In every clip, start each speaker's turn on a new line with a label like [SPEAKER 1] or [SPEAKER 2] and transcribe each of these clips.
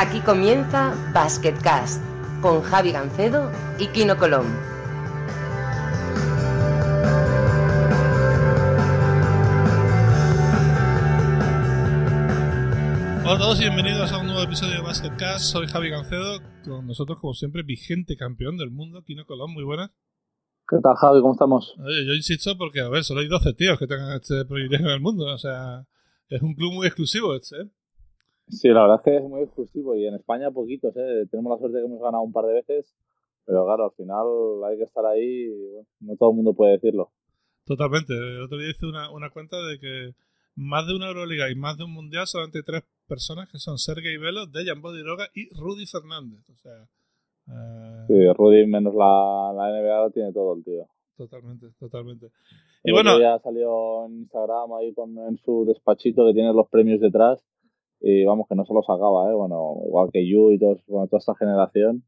[SPEAKER 1] Aquí comienza Basketcast con Javi Gancedo y Kino Colón.
[SPEAKER 2] Hola a todos y bienvenidos a un nuevo episodio de Basketcast. Soy Javi Gancedo, con nosotros como siempre vigente campeón del mundo, Kino Colón, muy buenas.
[SPEAKER 3] ¿Qué tal, Javi? ¿Cómo estamos?
[SPEAKER 2] Oye, yo insisto porque, a ver, solo hay 12 tíos que tengan este privilegio en el mundo, o sea, es un club muy exclusivo este, ¿eh?
[SPEAKER 3] Sí, la verdad es que es muy exclusivo y en España poquitos, ¿eh? Tenemos la suerte de que hemos ganado un par de veces, pero claro, al final hay que estar ahí y bueno, no todo el mundo puede decirlo.
[SPEAKER 2] Totalmente. El otro día hice una, una cuenta de que más de una Euroliga y más de un Mundial solamente hay tres personas que son Sergei Velo, Dejan Bodiroga y Rudy Fernández. O sea... Eh,
[SPEAKER 3] Sí, Rudy menos la, la NBA lo tiene todo el tío.
[SPEAKER 2] totalmente, totalmente.
[SPEAKER 3] Y
[SPEAKER 2] Y bueno,
[SPEAKER 3] ya salió en Instagram ahí con, en su despachito que tiene los premios detrás y vamos, que no se los sacaba, ¿eh? Bueno, igual que Yu y todos, bueno, toda esta generación.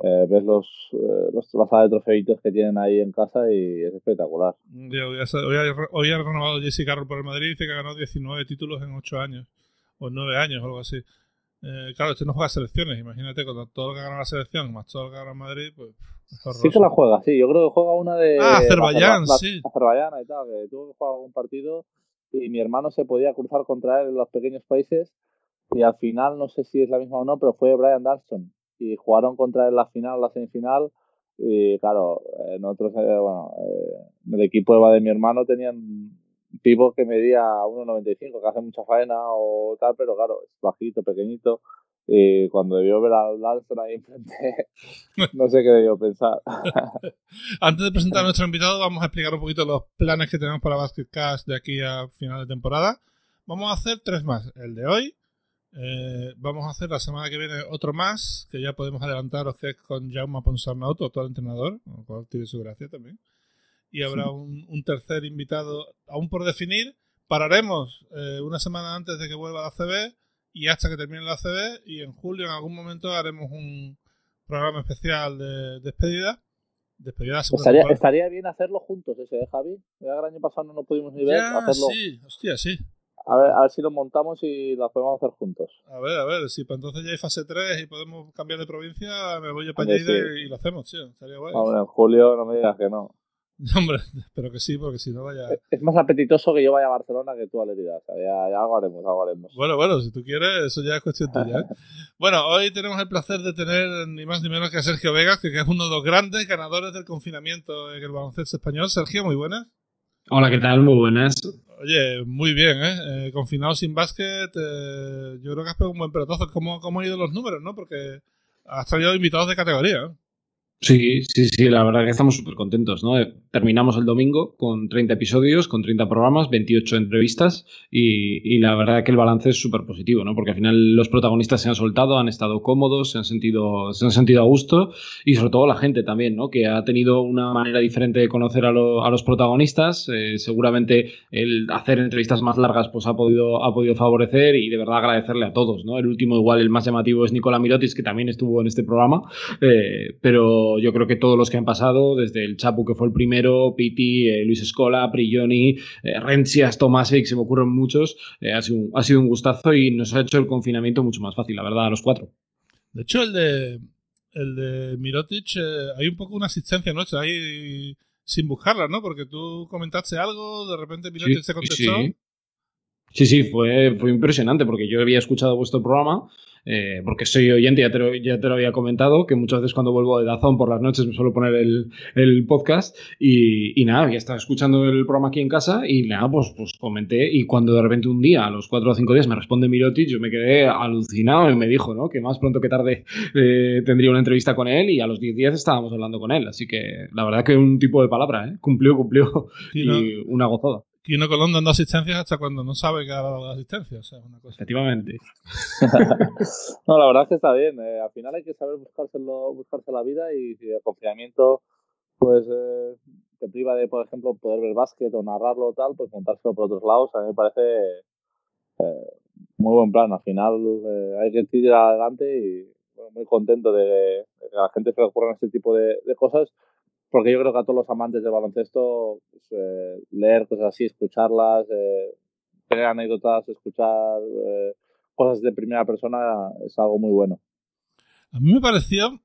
[SPEAKER 3] eh, ves los, eh, los, sala de trofeitos que tienen ahí en casa y es espectacular.
[SPEAKER 2] ya hoy, ha, hoy ha renovado Jesse Carroll por el Madrid y dice que ha ganado 19 títulos en 8 años, o 9 años, o algo así. Eh, claro, este no juega selecciones, imagínate, con todo lo que ha ganado la selección, más todo lo que ha ganado el Madrid, pues.
[SPEAKER 3] Sí que la juega, sí. Yo creo que juega una de.
[SPEAKER 2] Ah, Azerbaiyán,
[SPEAKER 3] la- la-
[SPEAKER 2] sí.
[SPEAKER 3] Azerbaiyán y tal, que tuvo que jugar algún partido y mi hermano se podía cruzar contra él en los pequeños países y al final, no sé si es la misma o no, pero fue Brian Danston y jugaron contra él la final, la semifinal y claro, eh, nosotros, eh, bueno, eh, el equipo de mi hermano tenían pivot que medía 1,95, que hace mucha faena o tal, pero claro, es bajito, pequeñito. Y cuando debió ver al Danston ahí enfrente, no sé qué debió pensar.
[SPEAKER 2] Antes de presentar a nuestro invitado, vamos a explicar un poquito los planes que tenemos para Basketcast de aquí a final de temporada. Vamos a hacer tres más. El de hoy. eh, vamos a hacer la semana que viene otro más, que ya podemos adelantaros que es con Jaume Ponsarnaut, actual entrenador, lo cual tiene su gracia también. Y habrá un, un tercer invitado aún por definir. Pararemos eh, una semana antes de que vuelva la CB y hasta que termine la CB. Y en julio, en algún momento, haremos un programa especial de despedida. Despedida
[SPEAKER 3] Estaría, estaría bien hacerlo juntos ese, ¿eh, Javi? Ya el año pasado no nos pudimos ni ver,
[SPEAKER 2] Ya,
[SPEAKER 3] hacerlo.
[SPEAKER 2] sí, hostia, sí.
[SPEAKER 3] A, ver, a ver si lo montamos y lo podemos hacer juntos.
[SPEAKER 2] A ver, a ver, si para entonces ya hay fase 3 y podemos cambiar de provincia, me voy allá y,
[SPEAKER 3] sí.
[SPEAKER 2] y lo hacemos, tío. Estaría guay.
[SPEAKER 3] Ahora en julio no me digas que no.
[SPEAKER 2] Hombre, espero que sí, porque si no vaya...
[SPEAKER 3] Es más apetitoso que yo vaya a Barcelona que tú a Lerida. O sea, ya, ya algo haremos, algo haremos.
[SPEAKER 2] Bueno, bueno, si tú quieres, eso ya es cuestión tuya. ¿eh? Bueno, hoy tenemos el placer de tener ni más ni menos que a Sergio Vegas, que, que es uno de los grandes ganadores del confinamiento en el baloncesto español. Sergio, muy buenas.
[SPEAKER 4] Hola, ¿qué tal? Muy buenas.
[SPEAKER 2] Oye, muy bien, ¿eh? Eh, confinado sin básquet, eh, yo creo que has pegado un buen pelotazo. ¿Cómo, ¿Cómo han ido los números, no? Porque has traído invitados de categoría, ¿eh?
[SPEAKER 4] Sí, sí, sí, la verdad que estamos súper contentos, ¿no? Terminamos el domingo con 30 episodios, con 30 programas, 28 entrevistas y, la verdad que el balance es súper positivo, ¿no? Porque al final los protagonistas se han soltado, han estado cómodos, se han sentido, se han sentido a gusto y sobre todo la gente también, ¿no? Que ha tenido una manera diferente de conocer a los protagonistas. Eh, seguramente el hacer entrevistas más largas pues ha podido, ha podido favorecer y de verdad agradecerle a todos, ¿no? El último igual, el más llamativo es Nicola Mirotis, que también estuvo en este programa. Eh, pero yo creo que todos los que han pasado, desde el Chapu que fue el primero, Piti, eh, Luis Escola, Prigioni, eh, Rencias, Tomasic, se me ocurren muchos, eh, ha, sido un, ha sido un gustazo y nos ha hecho el confinamiento mucho más fácil, la verdad, a los cuatro.
[SPEAKER 2] De hecho, el de, el de Mirotic, eh, hay un poco una asistencia nuestra ahí sin buscarla, ¿no? Porque tú comentaste algo, de repente Mirotic se contestó.
[SPEAKER 4] Sí, sí, sí, fue, fue impresionante porque yo había escuchado vuestro programa. Eh, porque soy oyente, ya te, lo, ya te lo había comentado, que muchas veces cuando vuelvo de Dazón por las noches me suelo poner el, el podcast y, y nada, ya estaba escuchando el programa aquí en casa y nada, pues, pues comenté y cuando de repente un día, a los cuatro o cinco días, me responde Mirotic, yo me quedé alucinado y me dijo, ¿no? Que más pronto que tarde eh, tendría una entrevista con él y a los 10 días estábamos hablando con él, así que la verdad que un tipo de palabra, ¿eh? Cumplió, cumplió y una gozada.
[SPEAKER 2] Kino Colón dando asistencias hasta cuando no sabe que ha dado asistencia. O sea, una cosa.
[SPEAKER 4] Efectivamente.
[SPEAKER 3] No, la verdad es que está bien. eh, al final hay que saber buscárselo, buscarse la vida y si el confinamiento pues eh, te priva de, por ejemplo, poder ver básquet o narrarlo o tal, pues montárselo por otros lados. A mí me parece eh, muy buen plan. Al final eh, hay que tirar adelante y bueno, muy contento de, de que a la gente se le ocurran este tipo de, de cosas porque yo creo que a todos los amantes del baloncesto pues, eh, leer cosas así, escucharlas, eh, tener anécdotas, escuchar eh, cosas de primera persona es algo muy bueno.
[SPEAKER 2] A mí me pareció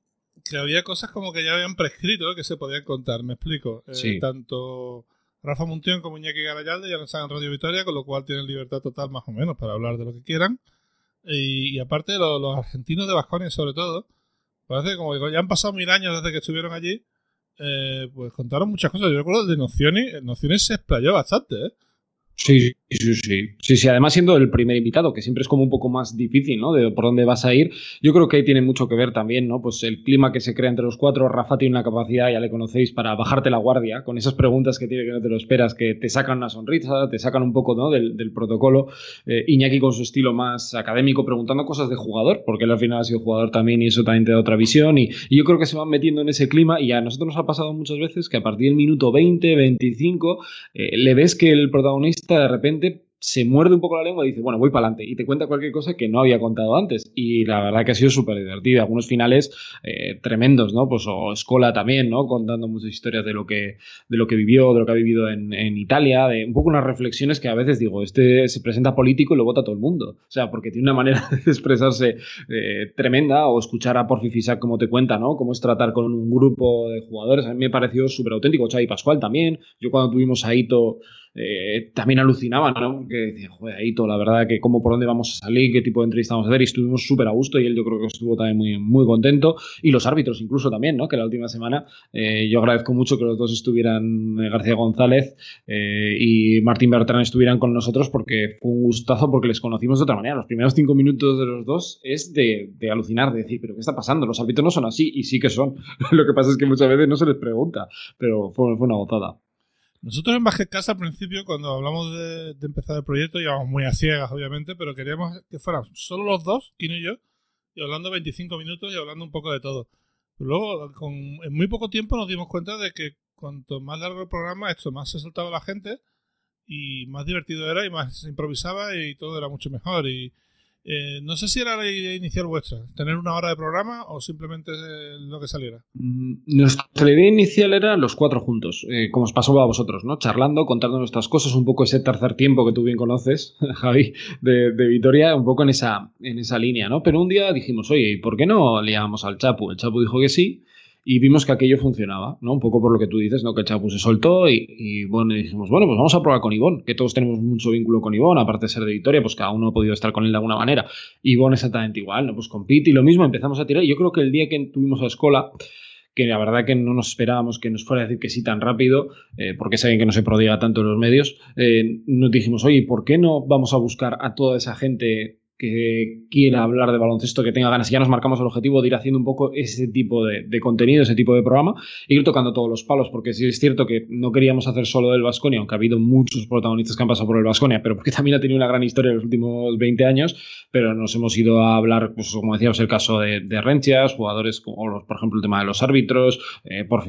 [SPEAKER 2] que había cosas como que ya habían prescrito que se podían contar, me explico. Eh, tanto Rafa Muntión como Iñaki Garayalde ya no están en Radio Victoria, con lo cual tienen libertad total más o menos para hablar de lo que quieran. Y, aparte los, argentinos de Vasconia sobre todo, parece que como ya han pasado mil años desde que estuvieron allí, eh, pues contaron muchas cosas. Yo recuerdo de Nociones, Nociones se explayó bastante, ¿eh?
[SPEAKER 4] Sí, sí, sí. Sí, sí, además siendo el primer invitado, que siempre es como un poco más difícil, ¿no? De por dónde vas a ir. Yo creo que ahí tiene mucho que ver también, ¿no? Pues el clima que se crea entre los cuatro. Rafa tiene una capacidad, ya le conocéis, para bajarte la guardia, con esas preguntas que tiene que no te lo esperas, que te sacan una sonrisa, te sacan un poco, ¿no? Del, protocolo. Eh, Iñaki con su estilo más académico, preguntando cosas de jugador, porque él al final ha sido jugador también y eso también te da otra visión. Y, yo creo que se van metiendo en ese clima y a nosotros nos ha pasado muchas veces que a partir del minuto 20, 25, eh, le ves que el protagonista de repente se muerde un poco la lengua y dice, bueno, voy para adelante. Y te cuenta cualquier cosa que no había contado antes. Y la verdad que ha sido súper divertido. Algunos finales eh, tremendos, ¿no? Pues o Escola también, ¿no? Contando muchas historias de lo que, de lo que vivió, de lo que ha vivido en, Italia, de un poco unas reflexiones que a veces digo, este se presenta político y lo vota todo el mundo. O sea, porque tiene una manera de expresarse eh, tremenda o escuchar a Porfi Fisac como te cuenta, ¿no? Cómo es tratar con un grupo de jugadores. A mí me pareció súper auténtico. Xavi Pascual también. Yo cuando tuvimos a Ito eh, también alucinaba, ¿no? Porque decía, joder, Aito, la verdad que cómo por dónde vamos a salir, qué tipo de entrevista vamos a hacer, y estuvimos súper a gusto y él yo creo que estuvo también muy, muy contento, y los árbitros incluso también, ¿no? Que la última semana eh, yo agradezco mucho que los dos estuvieran, eh, García González y Martín Bertrán estuvieran con nosotros porque fue un gustazo porque les conocimos de otra manera. Los primeros cinco minutos de los dos es de, de alucinar, de decir, pero ¿qué está pasando? Los árbitros no son así, y sí que son. Lo que pasa es que muchas veces no se les pregunta, pero fue, fue una gozada.
[SPEAKER 2] Nosotros en Basket Casa al principio, cuando hablamos de, empezar el proyecto, íbamos muy a ciegas, obviamente, pero queríamos que fueran solo los dos, Kino y yo, y hablando 25 minutos y hablando un poco de todo. luego, en muy poco tiempo nos dimos cuenta de que cuanto más largo el programa, esto más se soltaba la gente y más divertido era y más se improvisaba y todo era mucho mejor. Y, eh, no sé si era la idea inicial vuestra, tener una hora de programa o simplemente lo que saliera.
[SPEAKER 4] Mm, nuestra idea inicial era los cuatro juntos, eh, como os pasó a vosotros, ¿no? Charlando, contando nuestras cosas, un poco ese tercer tiempo que tú bien conoces, Javi, de, de Vitoria, un poco en esa, en esa línea, ¿no? Pero un día dijimos, oye, ¿y por qué no liábamos al Chapu? El Chapu dijo que sí y vimos que aquello funcionaba, ¿no? Un poco por lo que tú dices, ¿no? Que Chapu se soltó y, bueno, dijimos, bueno, pues vamos a probar con Ivón, que todos tenemos mucho vínculo con Ivón, aparte de ser de Victoria, pues cada uno ha podido estar con él de alguna manera. Ivón exactamente igual, ¿no? Pues con y lo mismo, empezamos a tirar. Y yo creo que el día que tuvimos a escuela, que la verdad que no nos esperábamos que nos fuera a decir que sí tan rápido, eh, porque saben que no se prodiga tanto en los medios, eh, nos dijimos, oye, ¿por qué no vamos a buscar a toda esa gente que quiera hablar de baloncesto, que tenga ganas. Y ya nos marcamos el objetivo de ir haciendo un poco ese tipo de, contenido, ese tipo de programa, e ir tocando todos los palos, porque sí es cierto que no queríamos hacer solo del Vasconia, aunque ha habido muchos protagonistas que han pasado por el Vasconia, pero porque también ha tenido una gran historia en los últimos 20 años, pero nos hemos ido a hablar, pues, como decíamos, el caso de, de Rencias, jugadores como, por ejemplo, el tema de los árbitros, eh, por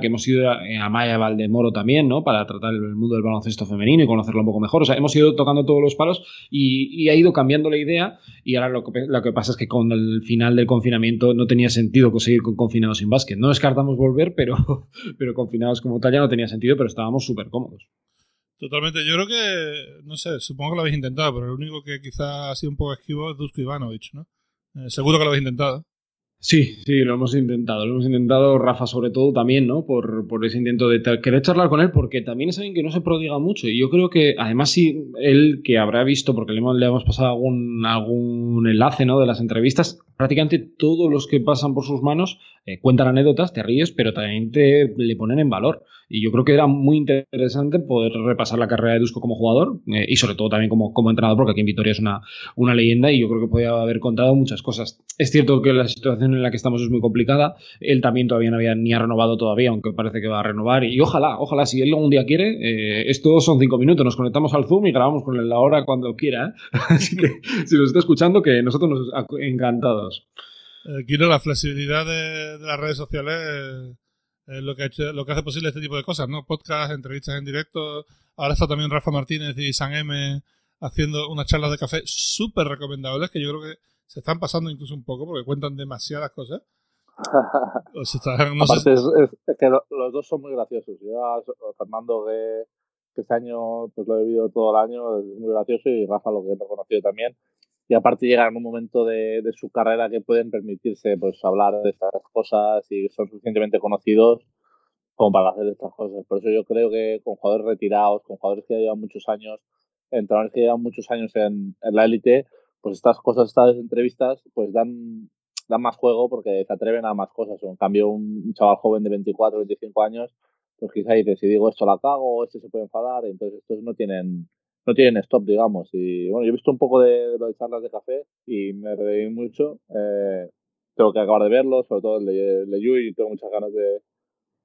[SPEAKER 4] que hemos ido a, a, Maya Valdemoro también, ¿no? Para tratar el mundo del baloncesto femenino y conocerlo un poco mejor. O sea, hemos ido tocando todos los palos y, y ha ido cambiando la idea y ahora lo que, lo que pasa es que con el final del confinamiento no tenía sentido conseguir con confinados sin básquet. No descartamos volver, pero, pero confinados como tal ya no tenía sentido, pero estábamos súper cómodos.
[SPEAKER 2] Totalmente. Yo creo que, no sé, supongo que lo habéis intentado, pero el único que quizá ha sido un poco esquivo es Dusko Ivanovic, ¿no? Eh, seguro que lo habéis intentado.
[SPEAKER 4] Sí, sí, lo hemos intentado. Lo hemos intentado, Rafa, sobre todo también, ¿no? Por, por ese intento de querer charlar con él, porque también es alguien que no se prodiga mucho. Y yo creo que, además, sí, él que habrá visto, porque le hemos, pasado algún, algún enlace, ¿no? De las entrevistas, prácticamente todos los que pasan por sus manos eh, cuentan anécdotas, te ríes, pero también te le ponen en valor. Y yo creo que era muy interesante poder repasar la carrera de Dusko como jugador eh, y sobre todo también como, como entrenador, porque aquí en Vitoria es una, una leyenda y yo creo que podía haber contado muchas cosas. Es cierto que la situación en la que estamos es muy complicada. Él también todavía no había ni ha renovado todavía, aunque parece que va a renovar. Y ojalá, ojalá, si él algún día quiere, eh, esto son cinco minutos. Nos conectamos al Zoom y grabamos con él la hora cuando quiera. ¿eh? Así que si nos está escuchando, que nosotros nos encantados.
[SPEAKER 2] quiero la flexibilidad de, de las redes sociales lo que, lo que hace posible este tipo de cosas, ¿no? Podcast, entrevistas en directo. Ahora está también Rafa Martínez y San M haciendo unas charlas de café súper recomendables que yo creo que se están pasando incluso un poco porque cuentan demasiadas cosas.
[SPEAKER 3] Aparte es, que los dos son muy graciosos. Yo a Fernando que, que, este año pues lo he vivido todo el año es muy gracioso y Rafa lo que he conocido también y aparte llegan en un momento de, de, su carrera que pueden permitirse pues hablar de estas cosas y son suficientemente conocidos como para hacer estas cosas. Por eso yo creo que con jugadores retirados, con jugadores que llevan muchos años, entrenadores que llevan muchos años en, en la élite, pues estas cosas, estas entrevistas, pues dan, dan más juego porque se atreven a más cosas. En cambio, un, chaval joven de 24, 25 años, pues quizá dice, si digo esto la cago, este se puede enfadar, entonces estos no tienen no tienen stop, digamos. Y bueno, yo he visto un poco de, de charlas de café y me reí mucho. Eh, tengo que acabar de verlo, sobre todo el Yui, tengo muchas ganas de,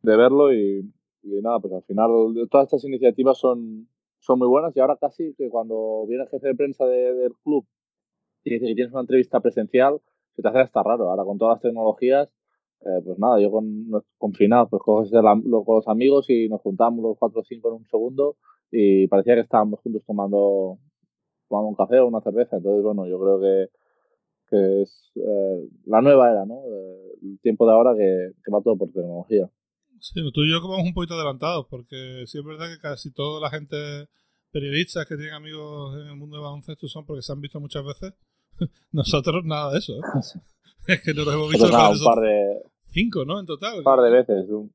[SPEAKER 3] de verlo y, y, nada, pues al final todas estas iniciativas son, son muy buenas y ahora casi que cuando viene el jefe de prensa de, del club y dice que tienes una entrevista presencial, se te hace hasta raro. Ahora con todas las tecnologías, eh, pues nada, yo con confinado, pues coges el, lo, con los amigos y nos juntamos los cuatro o cinco en un segundo y parecía que estábamos juntos tomando, tomando un café o una cerveza. Entonces, bueno, yo creo que, que es eh, la nueva era, ¿no? El tiempo de ahora que, que va todo por tecnología.
[SPEAKER 2] Sí, tú y yo vamos un poquito adelantados, porque sí es verdad que casi toda la gente periodistas que tienen amigos en el mundo de baloncesto son porque se han visto muchas veces. Nosotros nada de eso, ¿eh? Es que nos hemos visto
[SPEAKER 3] nada, un par de...
[SPEAKER 2] cinco, ¿no? En total.
[SPEAKER 3] Un par de veces. Un,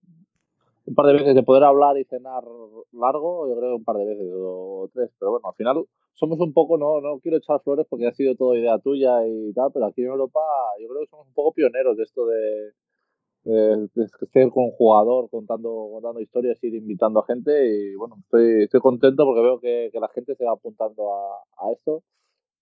[SPEAKER 3] un, par de veces de poder hablar y cenar largo, yo creo un par de veces o tres. Pero bueno, al final somos un poco, no, no quiero echar flores porque ha sido todo idea tuya y tal, pero aquí en Europa yo creo que somos un poco pioneros de esto de eh, ser con un jugador contando, contando historias, ir invitando a gente y bueno, estoy, estoy contento porque veo que, que la gente se va apuntando a, a, esto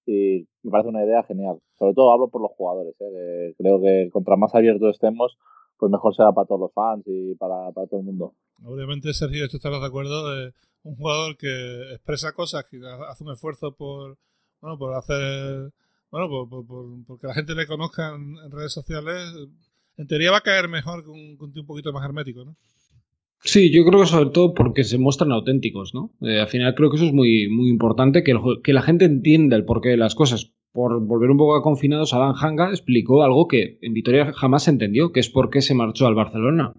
[SPEAKER 3] y me parece una idea genial. Sobre todo hablo por los jugadores, ¿eh? creo que contra más abiertos estemos, pues mejor será para todos los fans y para, para todo el mundo.
[SPEAKER 2] Obviamente, Sergio, tú estarás de acuerdo de un jugador que expresa cosas, que hace un esfuerzo por, bueno, por hacer, bueno, por, por, por, porque la gente le conozca en, en redes sociales, en teoría va a caer mejor con un, con un poquito más hermético, ¿no?
[SPEAKER 4] Sí, yo creo que sobre todo porque se muestran auténticos, ¿no? Eh, al final creo que eso es muy, muy importante, que, el, que la gente entienda el porqué de las cosas. Por volver un poco a confinados, Alan Hanga explicó algo que en Vitoria jamás se entendió, que es por qué se marchó al Barcelona.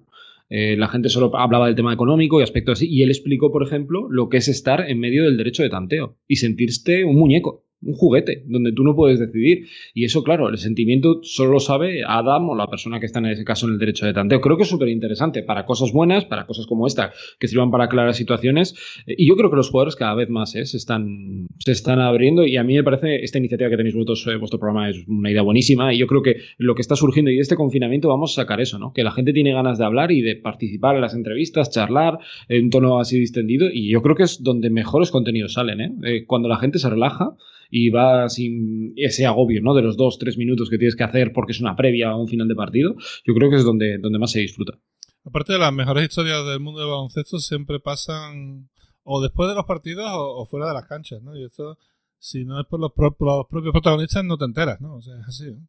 [SPEAKER 4] Eh, la gente solo hablaba del tema económico y aspectos así, y él explicó, por ejemplo, lo que es estar en medio del derecho de tanteo y sentirte un muñeco un juguete donde tú no puedes decidir. Y eso, claro, el sentimiento solo lo sabe Adam o la persona que está en ese caso en el derecho de tanteo. Creo que es súper interesante para cosas buenas, para cosas como esta, que sirvan para aclarar situaciones. Y yo creo que los jugadores cada vez más ¿eh? se, están, se están abriendo. Y a mí me parece esta iniciativa que tenéis vosotros, eh, vuestro programa, es una idea buenísima. Y yo creo que lo que está surgiendo y de este confinamiento vamos a sacar eso, ¿no? Que la gente tiene ganas de hablar y de participar en las entrevistas, charlar en tono así distendido. Y yo creo que es donde mejores contenidos salen, ¿eh? eh cuando la gente se relaja y va sin ese agobio ¿no? de los dos, tres minutos que tienes que hacer porque es una previa a un final de partido, yo creo que es donde, donde más se disfruta.
[SPEAKER 2] Aparte de las mejores historias del mundo del baloncesto, siempre pasan o después de los partidos o, o fuera de las canchas, ¿no? Y esto, si no es por los, pro, por los propios protagonistas, no te enteras, ¿no? O sea, es así, ¿no?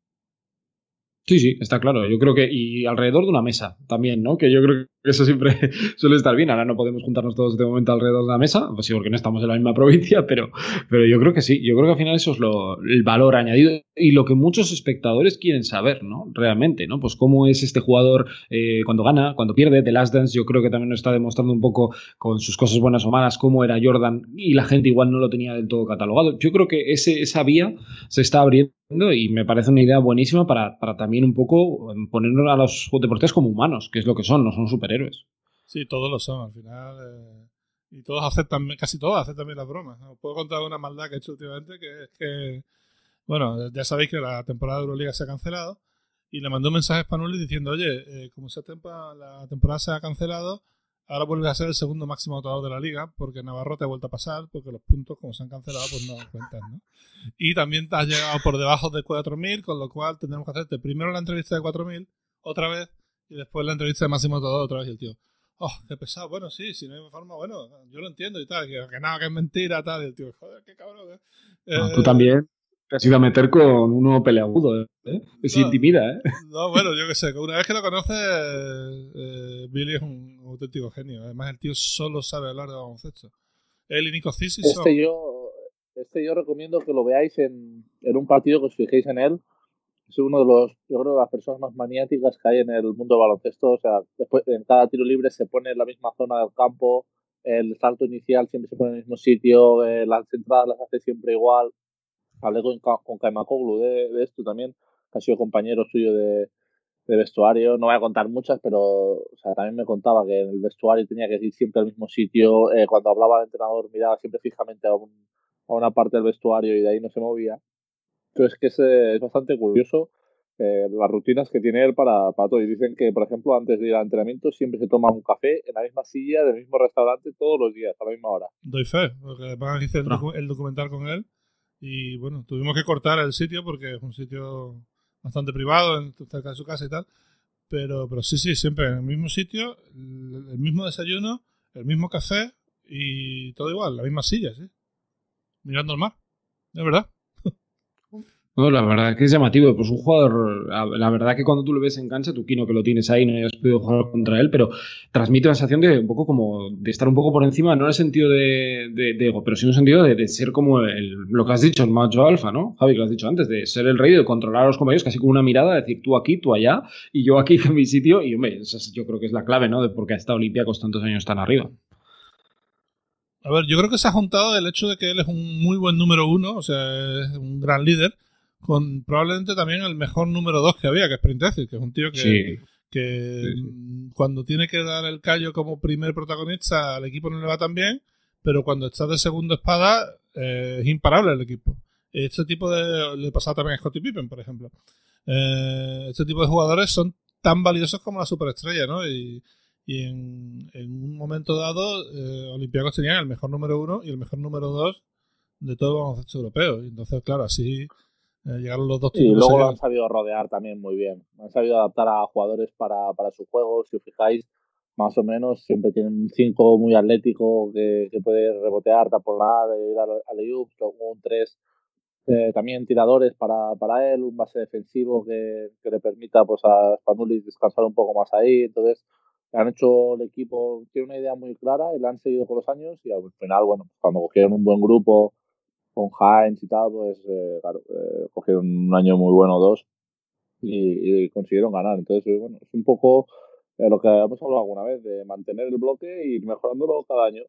[SPEAKER 4] Sí, sí, está claro. Yo creo que. Y alrededor de una mesa también, ¿no? Que yo creo que eso siempre suele estar bien. Ahora no podemos juntarnos todos de momento alrededor de una mesa, pues sí, porque no estamos en la misma provincia, pero, pero yo creo que sí. Yo creo que al final eso es lo, el valor añadido y lo que muchos espectadores quieren saber, ¿no? Realmente, ¿no? Pues cómo es este jugador eh, cuando gana, cuando pierde. The Last Dance, yo creo que también nos está demostrando un poco con sus cosas buenas o malas cómo era Jordan y la gente igual no lo tenía del todo catalogado. Yo creo que ese, esa vía se está abriendo y me parece una idea buenísima para, para también un poco ponernos a los deportistas como humanos, que es lo que son, no son superhéroes.
[SPEAKER 2] Sí, todos lo son, al final. Eh, y todos aceptan, casi todos aceptan bien las bromas. Os puedo contar una maldad que he hecho últimamente, que es que, bueno, ya sabéis que la temporada de Euroliga se ha cancelado, y le mandó un mensaje a Spanuli diciendo, oye, eh, como esa tempa, la temporada se ha cancelado, ahora vuelve a ser el segundo máximo anotador de la liga, porque Navarro te ha vuelto a pasar, porque los puntos, como se han cancelado, pues no cuentan, ¿no? Y también te has llegado por debajo de 4.000, con lo cual tendremos que hacerte primero la entrevista de 4.000, otra vez, y después la entrevista de máximo anotador otra vez, y el tío, oh, qué pesado, bueno, sí, si no hay forma, bueno, yo lo entiendo y tal, que, que nada, que es mentira, tal, y el tío, joder, qué cabrón,
[SPEAKER 4] ¿eh? No, tú también te has ido a meter con uno peleagudo, ¿eh? No, intimida, ¿eh?
[SPEAKER 2] No, bueno, yo qué sé, una vez que lo conoces, eh, Billy es un auténtico genio. Además, el tío solo sabe hablar de baloncesto. Él y Nico Cisis
[SPEAKER 3] este son... Yo, este yo recomiendo que lo veáis en, en, un partido, que os fijéis en él. Es uno de los, yo creo, de las personas más maniáticas que hay en el mundo del baloncesto. O sea, después, en cada tiro libre se pone en la misma zona del campo, el salto inicial siempre se pone en el mismo sitio, eh, las entradas las hace siempre igual hablé con, con Kaimakoglu de, esto también, que ha sido compañero suyo de, vestuario. No voy a contar muchas, pero o sea, también me contaba que en el vestuario tenía que ir siempre al mismo sitio. Eh, cuando hablaba el entrenador, miraba siempre fijamente a, una parte del vestuario y de ahí no se movía. Entonces, que es, es bastante curioso eh, las rutinas que tiene él para, para todo. Y dicen que, por ejemplo, antes de ir al entrenamiento siempre se toma un café en la misma silla del mismo restaurante todos los días, a la misma hora.
[SPEAKER 2] Doy fe, porque además hice el, documental con él y bueno, tuvimos que cortar el sitio porque es un sitio bastante privado, cerca de su casa y tal. Pero, pero sí, sí, siempre en el mismo sitio, el, mismo desayuno, el mismo café y todo igual, la misma silla, sí. Mirando el mar, de verdad
[SPEAKER 4] la verdad que es llamativo. Pues un jugador, la verdad que cuando tú lo ves en cancha, tú Kino que lo tienes ahí, no hayas podido jugar contra él, pero transmite una sensación de un poco como de estar un poco por encima, no en el sentido de, ego, pero sí en el sentido de, ser como el, lo que has dicho, el macho alfa, ¿no? Javi, que lo has dicho antes, de ser el rey, de controlar a los compañeros, casi con una mirada, decir tú aquí, tú allá, y yo aquí en mi sitio, y hombre, yo creo que es la clave, ¿no? De por qué ha estado Olympiacos tantos años tan arriba.
[SPEAKER 2] A ver, yo creo que se ha juntado el hecho de que él es un muy buen número uno, o sea, es un gran líder, con probablemente también el mejor número 2 que había, que es Printezis, que es un tío que, que cuando tiene que dar el callo como primer protagonista al equipo no le va tan bien, pero cuando está de segundo espada eh, es imparable el equipo. Este tipo de... le pasaba también a Scottie Pippen, por ejemplo. Eh, este tipo de jugadores son tan valiosos como la superestrella, ¿no? Y, y en, un momento dado, eh, Olympiacos tenían el mejor número uno y el mejor número dos de todo el baloncesto europeo. Y entonces, claro, así eh, llegaron los dos
[SPEAKER 3] Y luego lo han sabido rodear también muy bien. Han sabido adaptar a jugadores para, para su juego. Si os fijáis, más o menos siempre tienen un 5 muy atlético que, que, puede rebotear, taponar, ir al, al un 3 eh, también tiradores para, para él, un base defensivo que, que le permita pues a Spanulis descansar un poco más ahí. Entonces, han hecho el equipo, tiene una idea muy clara y la han seguido con los años y al final, bueno, cuando cogieron un buen grupo con Heinz y tal, pues eh, claro, eh, cogieron un año muy bueno, dos, y, consiguieron ganar. Entonces, eh, bueno, es un poco lo que hemos hablado alguna vez, de mantener el bloque y ir mejorándolo cada año.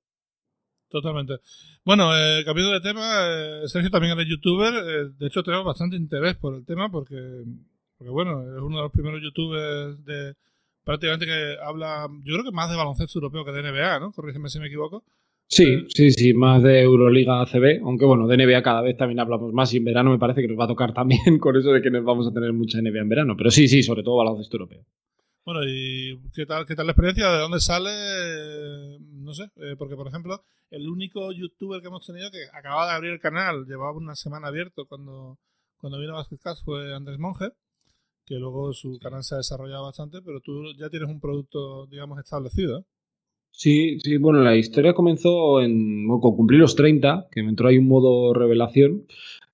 [SPEAKER 2] Totalmente. Bueno, eh, cambiando de tema, Sergio también es youtuber. de hecho, tenemos bastante interés por el tema porque, porque, bueno, es uno de los primeros youtubers de prácticamente que habla, yo creo que más de baloncesto europeo que de NBA, ¿no? Corrígeme si me equivoco.
[SPEAKER 4] Sí, sí, sí, más de Euroliga ACB, aunque bueno, de NBA cada vez también hablamos más y en verano me parece que nos va a tocar también con eso de que nos vamos a tener mucha NBA en verano, pero sí, sí, sobre todo baloncesto europeo.
[SPEAKER 2] Bueno, ¿y qué tal, qué tal la experiencia? ¿De dónde sale? No sé, eh, porque por ejemplo, el único youtuber que hemos tenido que acababa de abrir el canal, llevaba una semana abierto cuando, cuando vino Basketcast fue Andrés Monge, que luego su canal se ha desarrollado bastante, pero tú ya tienes un producto, digamos, establecido. ¿eh?
[SPEAKER 4] Sí, sí, bueno, la historia comenzó en, con cumplir los 30, que me entró ahí un modo revelación,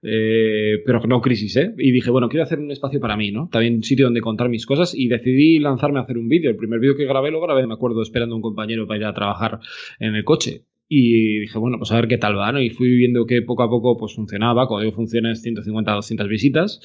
[SPEAKER 4] eh, pero no crisis, ¿eh? Y dije, bueno, quiero hacer un espacio para mí, ¿no? También un sitio donde contar mis cosas y decidí lanzarme a hacer un vídeo. El primer vídeo que grabé lo grabé, me acuerdo, esperando a un compañero para ir a trabajar en el coche. Y dije, bueno, pues a ver qué tal va, ¿no? Y fui viendo que poco a poco pues funcionaba, cuando digo funciones 150 200 visitas.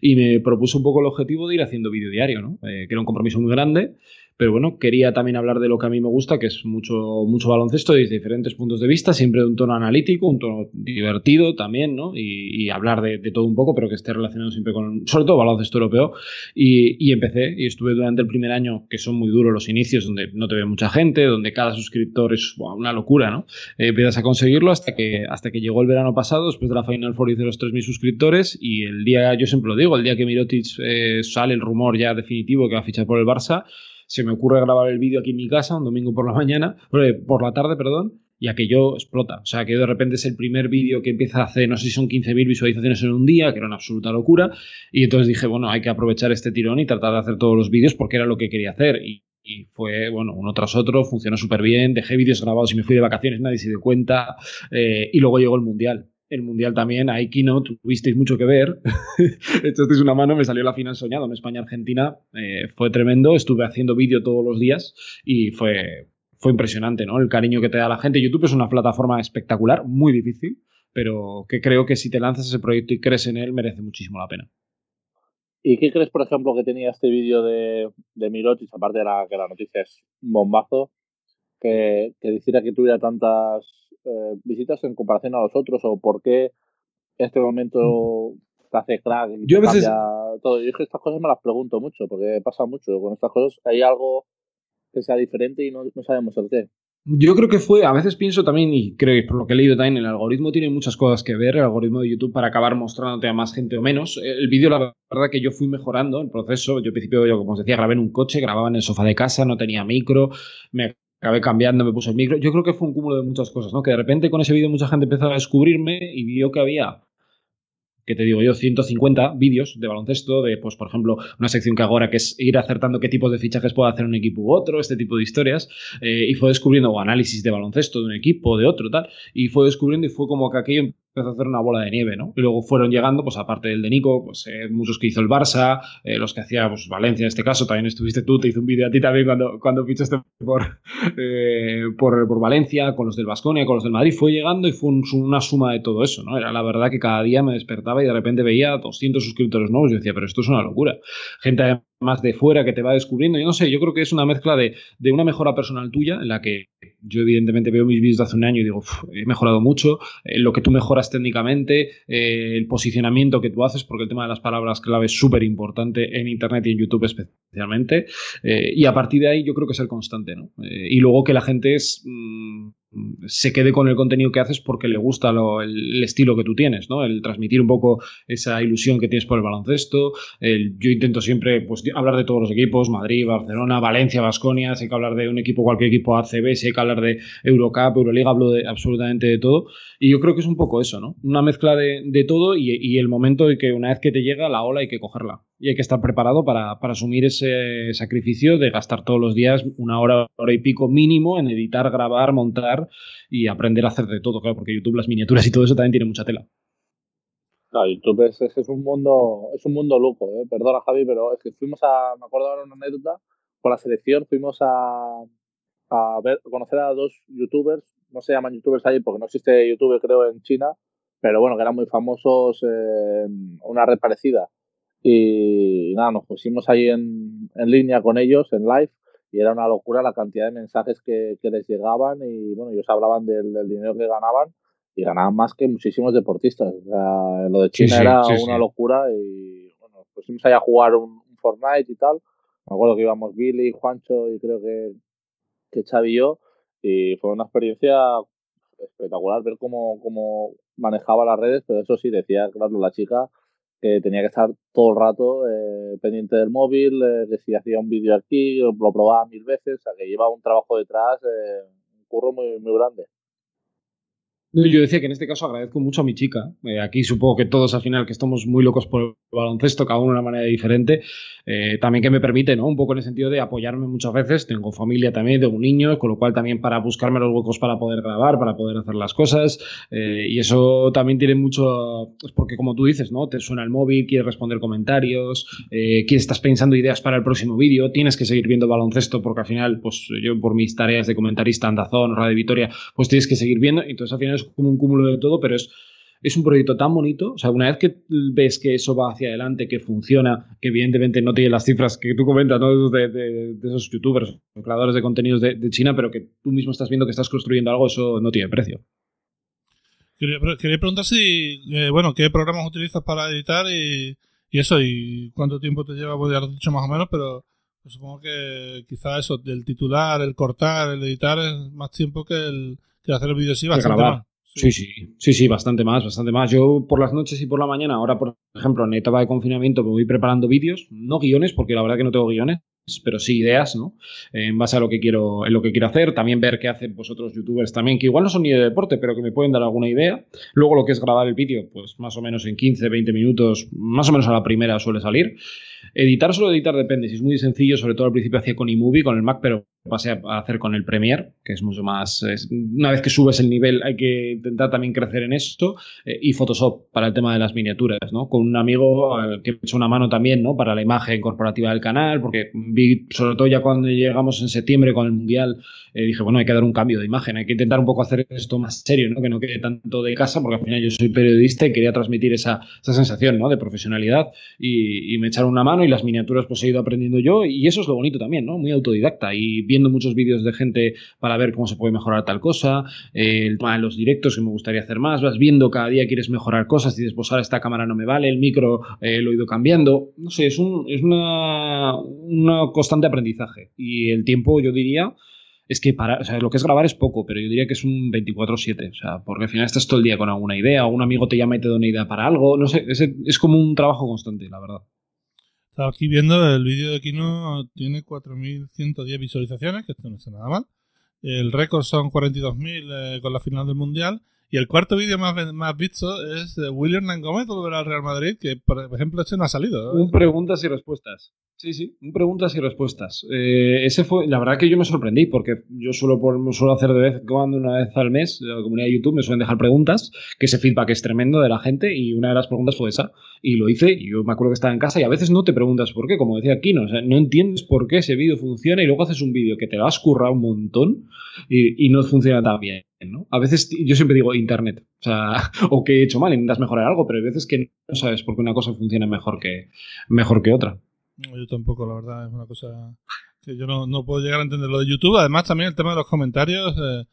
[SPEAKER 4] Y me propuso un poco el objetivo de ir haciendo vídeo diario, ¿no? Eh, que era un compromiso muy grande pero bueno, quería también hablar de lo que a mí me gusta, que es mucho, mucho baloncesto desde diferentes puntos de vista, siempre de un tono analítico, un tono divertido también, ¿no? Y, hablar de, todo un poco, pero que esté relacionado siempre con, sobre todo, baloncesto europeo. Y, empecé, y estuve durante el primer año, que son muy duros los inicios, donde no te ve mucha gente, donde cada suscriptor es una locura, ¿no? Eh, empiezas a conseguirlo hasta que, hasta que llegó el verano pasado, después de la Final Four hice los 3.000 suscriptores, y el día, yo siempre lo digo, el día que Mirotic eh, sale el rumor ya definitivo que va a fichar por el Barça, se me ocurre grabar el vídeo aquí en mi casa un domingo por la mañana, por la tarde, perdón, y aquello explota. O sea, que de repente es el primer vídeo que empieza a hacer, no sé si son 15.000 visualizaciones en un día, que era una absoluta locura. Y entonces dije, bueno, hay que aprovechar este tirón y tratar de hacer todos los vídeos porque era lo que quería hacer. Y, fue, bueno, uno tras otro, funcionó súper bien. Dejé vídeos grabados y me fui de vacaciones, nadie se dio cuenta. Eh, y luego llegó el Mundial el Mundial también, ahí Kino, tuvisteis mucho que ver. Echasteis una mano, me salió la final soñado en España-Argentina. Eh, fue tremendo, estuve haciendo vídeo todos los días y fue, fue impresionante, ¿no? El cariño que te da la gente. YouTube es una plataforma espectacular, muy difícil, pero que creo que si te lanzas ese proyecto y crees en él, merece muchísimo la pena.
[SPEAKER 3] ¿Y qué crees, por ejemplo, que tenía este vídeo de, de aparte de la, que la noticia es bombazo, que, que que tuviera tantas eh, visitas en comparación a los otros o por qué en este momento te hace crack y
[SPEAKER 4] Yo a veces-
[SPEAKER 3] todo. Yo es que estas cosas me las pregunto mucho, porque pasa mucho. Con estas cosas hay algo que sea diferente y no, no sabemos el qué.
[SPEAKER 4] Yo creo que fue, a veces pienso también, y creo que por lo que he leído también, el algoritmo tiene muchas cosas que ver, el algoritmo de YouTube para acabar mostrándote a más gente o menos. El vídeo, la verdad que yo fui mejorando el proceso. Yo al principio, yo, como os decía, grabé en un coche, grababa en el sofá de casa, no tenía micro, me acabé cambiando, me puse el micro. Yo creo que fue un cúmulo de muchas cosas, ¿no? Que de repente con ese vídeo mucha gente empezó a descubrirme y vio que había que te digo yo, 150 vídeos de baloncesto, de, pues, por ejemplo, una sección que hago ahora que es ir acertando qué tipos de fichajes puede hacer un equipo u otro, este tipo de historias, eh, y fue descubriendo o análisis de baloncesto de un equipo, de otro, tal, y fue descubriendo y fue como que aquello empezó a hacer una bola de nieve, ¿no? Y luego fueron llegando, pues aparte del de Nico, pues eh, muchos que hizo el Barça, eh, los que hacía pues, Valencia en este caso, también estuviste tú, te hice un vídeo a ti también cuando, cuando fichaste por, eh, por, por Valencia, con los del Vasconia, con los del Madrid, fue llegando y fue un- una suma de todo eso, ¿no? Era la verdad que cada día me despertaba y de repente veía 200 suscriptores nuevos y yo decía, pero esto es una locura. Gente además de fuera que te va descubriendo, yo no sé, yo creo que es una mezcla de, de una mejora personal tuya, en la que yo evidentemente veo mis vídeos de hace un año y digo, "Uf, he mejorado mucho, eh, lo que tú mejoras técnicamente, eh, el posicionamiento que tú haces, porque el tema de las palabras clave es súper importante en Internet y en YouTube especialmente, eh, y a partir de ahí yo creo que es el constante, ¿no? Y luego que la gente es, mm, se quede con el contenido que haces porque le gusta lo- el, estilo que tú tienes, ¿no? El transmitir un poco esa ilusión que tienes por el baloncesto. El- yo intento siempre pues, hablar de todos los equipos, Madrid, Barcelona, Valencia, Basconia, si hay que hablar de un equipo, cualquier equipo ACB, si hay que hablar de Eurocup, Euroliga, hablo de absolutamente de todo. Y yo creo que es un poco eso, ¿no? Una mezcla de, de todo y, y el momento de que una vez que te llega la ola hay que cogerla. Y hay que estar preparado para, para asumir ese sacrificio de gastar todos los días una hora, hora y pico mínimo en editar, grabar, montar y aprender a hacer de todo, claro, porque YouTube, las miniaturas y todo eso también tiene mucha tela.
[SPEAKER 3] Claro, YouTube es, es, un mundo, es un mundo loco, ¿eh? Perdona, Javi, pero es que fuimos a, me acuerdo ahora una anécdota, con la selección fuimos a, a ver, conocer a dos youtubers, no se llaman youtubers ahí porque no existe YouTube creo en China, pero bueno, que eran muy famosos una red parecida. Y, nada, nos pusimos ahí en, en línea con ellos, en live, y era una locura la cantidad de mensajes que, que les llegaban y bueno, ellos hablaban del, del dinero que ganaban y ganaban más que muchísimos deportistas. O sea, lo de China
[SPEAKER 4] sí,
[SPEAKER 3] era
[SPEAKER 4] sí,
[SPEAKER 3] una locura y bueno, nos pusimos ahí a jugar un, un Fortnite y tal. Me acuerdo que íbamos Billy, Juancho y creo que, que Xavi y yo y fue una experiencia espectacular ver cómo, cómo manejaba las redes, pero eso sí, decía, claro, la chica que tenía que estar todo el rato eh, pendiente del móvil, eh, que si hacía un vídeo aquí, lo probaba mil veces, o sea, que lleva un trabajo detrás, eh, un curro muy, muy grande.
[SPEAKER 4] Yo decía que en este caso agradezco mucho a mi chica. Eh, aquí supongo que todos al final que estamos muy locos por el baloncesto, cada uno de una manera diferente. Eh, también que me permite, ¿no? Un poco en el sentido de apoyarme muchas veces. Tengo familia también, tengo un niño, con lo cual también para buscarme los huecos para poder grabar, para poder hacer las cosas. Eh, y eso también tiene mucho, pues porque como tú dices, ¿no? Te suena el móvil, quieres responder comentarios, eh, quieres, estás pensando ideas para el próximo vídeo, tienes que seguir viendo baloncesto porque al final, pues yo por mis tareas de comentarista, Andazón, Radio Vitoria, pues tienes que seguir viendo. Entonces al final es como un cúmulo de todo, pero es, es un proyecto tan bonito. O sea, una vez que ves que eso va hacia adelante, que funciona, que evidentemente no tiene las cifras que tú comentas, ¿no? De, de- de esos youtubers, creadores de contenidos de, de China, pero que tú mismo estás viendo que estás construyendo algo, eso no tiene precio.
[SPEAKER 2] Quería, pre- quería preguntar si, eh, bueno, qué programas utilizas para editar y, y eso, y cuánto tiempo te lleva, ya lo has dicho más o menos, pero pues supongo que quizá eso, del titular, el cortar, el editar, es más tiempo que el, que hacer el vídeo sí, bastante
[SPEAKER 4] grabar.
[SPEAKER 2] más.
[SPEAKER 4] Sí, sí, sí, sí, bastante más, bastante más. Yo por las noches y por la mañana, ahora por ejemplo en etapa de confinamiento me voy preparando vídeos, no guiones, porque la verdad que no tengo guiones, pero sí ideas, ¿no? En base a lo que quiero, en lo que quiero hacer, también ver qué hacen vosotros youtubers también, que igual no son ni de deporte, pero que me pueden dar alguna idea. Luego lo que es grabar el vídeo, pues más o menos en 15, 20 minutos, más o menos a la primera suele salir. Editar solo editar depende, si es muy sencillo, sobre todo al principio hacía con iMovie, con el Mac, pero pasé a hacer con el Premiere, que es mucho más... es- una vez que subes el nivel hay que intentar también crecer en esto, eh, y Photoshop para el tema de las miniaturas, ¿no? Con un amigo al que me echó una mano también, ¿no? Para la imagen corporativa del canal, porque vi, sobre todo ya cuando llegamos en septiembre con el Mundial, eh, dije, bueno, hay que dar un cambio de imagen, hay que intentar un poco hacer esto más serio, ¿no? Que no quede tanto de casa, porque al final yo soy periodista y quería transmitir esa, esa sensación, ¿no? De profesionalidad y, y me echaron una mano y las miniaturas pues he ido aprendiendo yo y eso es lo bonito también, ¿no? Muy autodidacta y viendo muchos vídeos de gente para ver cómo se puede mejorar tal cosa, eh, el de los directos que me gustaría hacer más, vas viendo cada día quieres mejorar cosas y dices, pues esta cámara no me vale, el micro eh, lo he ido cambiando. No sé, es, un, es una, una constante aprendizaje. Y el tiempo, yo diría, es que para, lo que es grabar es poco, pero yo diría que es un 24-7, o sea, porque al final estás todo el día con alguna idea, un amigo te llama y te da una idea para algo, no sé, es, es como un trabajo constante, la verdad.
[SPEAKER 2] Aquí viendo el vídeo de Kino, tiene 4.110 visualizaciones, que esto no está nada mal. El récord son 42.000 eh, con la final del Mundial. Y el cuarto vídeo más, más visto es de William Gómez volver al Real Madrid, que por ejemplo este no ha salido.
[SPEAKER 4] Un preguntas y respuestas. Sí, sí, un preguntas y respuestas. Eh, ese fue, la verdad que yo me sorprendí, porque yo suelo, por, suelo hacer de vez cuando, una vez al mes, la comunidad de YouTube me suelen dejar preguntas, que ese feedback es tremendo de la gente, y una de las preguntas fue esa. Y lo hice, y yo me acuerdo que estaba en casa, y a veces no te preguntas por qué, como decía aquí, o sea, no entiendes por qué ese vídeo funciona, y luego haces un vídeo que te lo has currado un montón, y no funciona tan bien. ¿No? A veces yo siempre digo internet, o sea, o que he hecho mal, intentas mejorar algo, pero hay veces que no sabes por qué una cosa funciona mejor que, mejor que otra.
[SPEAKER 2] Yo tampoco, la verdad, es una cosa que yo no, no puedo llegar a entender lo de YouTube. Además, también el tema de los comentarios, eh,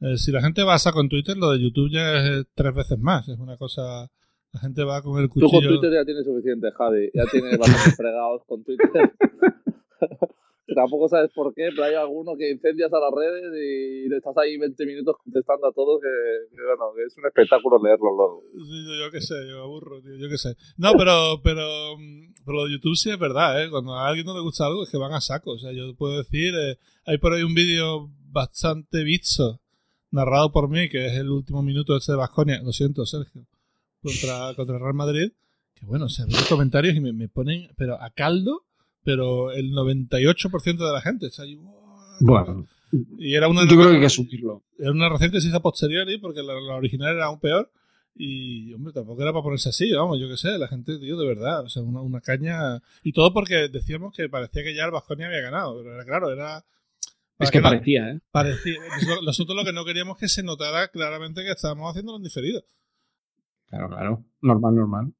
[SPEAKER 2] eh, si la gente va a saco en Twitter, lo de YouTube ya es eh, tres veces más, es una cosa... La gente va con el cuchillo...
[SPEAKER 3] Tú con Twitter ya tienes suficiente, Javi. Ya tienes bastante fregados con Twitter. Tampoco sabes por qué, pero hay alguno que incendias a las redes y le estás ahí 20 minutos contestando a todos, que, bueno, es un espectáculo leerlo luego.
[SPEAKER 2] Yo, qué sé, yo aburro, tío, yo qué sé. No, pero, pero, pero lo de YouTube sí es verdad, ¿eh? Cuando a alguien no le gusta algo es que van a saco. O sea, yo puedo decir, eh, hay por ahí un vídeo bastante visto, narrado por mí, que es el último minuto ese de Basconia, lo siento, Sergio, contra, contra Real Madrid, que bueno, se ven los comentarios y me, me ponen, pero a caldo, pero el 98% de la gente está ahí.
[SPEAKER 4] Bueno,
[SPEAKER 2] y era una
[SPEAKER 4] yo creo que hay que asumirlo.
[SPEAKER 2] Era una narración que se hizo posteriori porque la, la, original era aún peor. Y, hombre, tampoco era para ponerse así, vamos, yo qué sé, la gente, tío, de verdad, o sea, una, una caña. Y todo porque decíamos que parecía que ya el Vasconia había ganado, pero era claro, era.
[SPEAKER 4] Es que, que parecía, ¿eh?
[SPEAKER 2] Parecía. Nosotros lo que no queríamos que se notara claramente que estábamos haciendo en diferido.
[SPEAKER 4] Claro, claro. Normal, normal.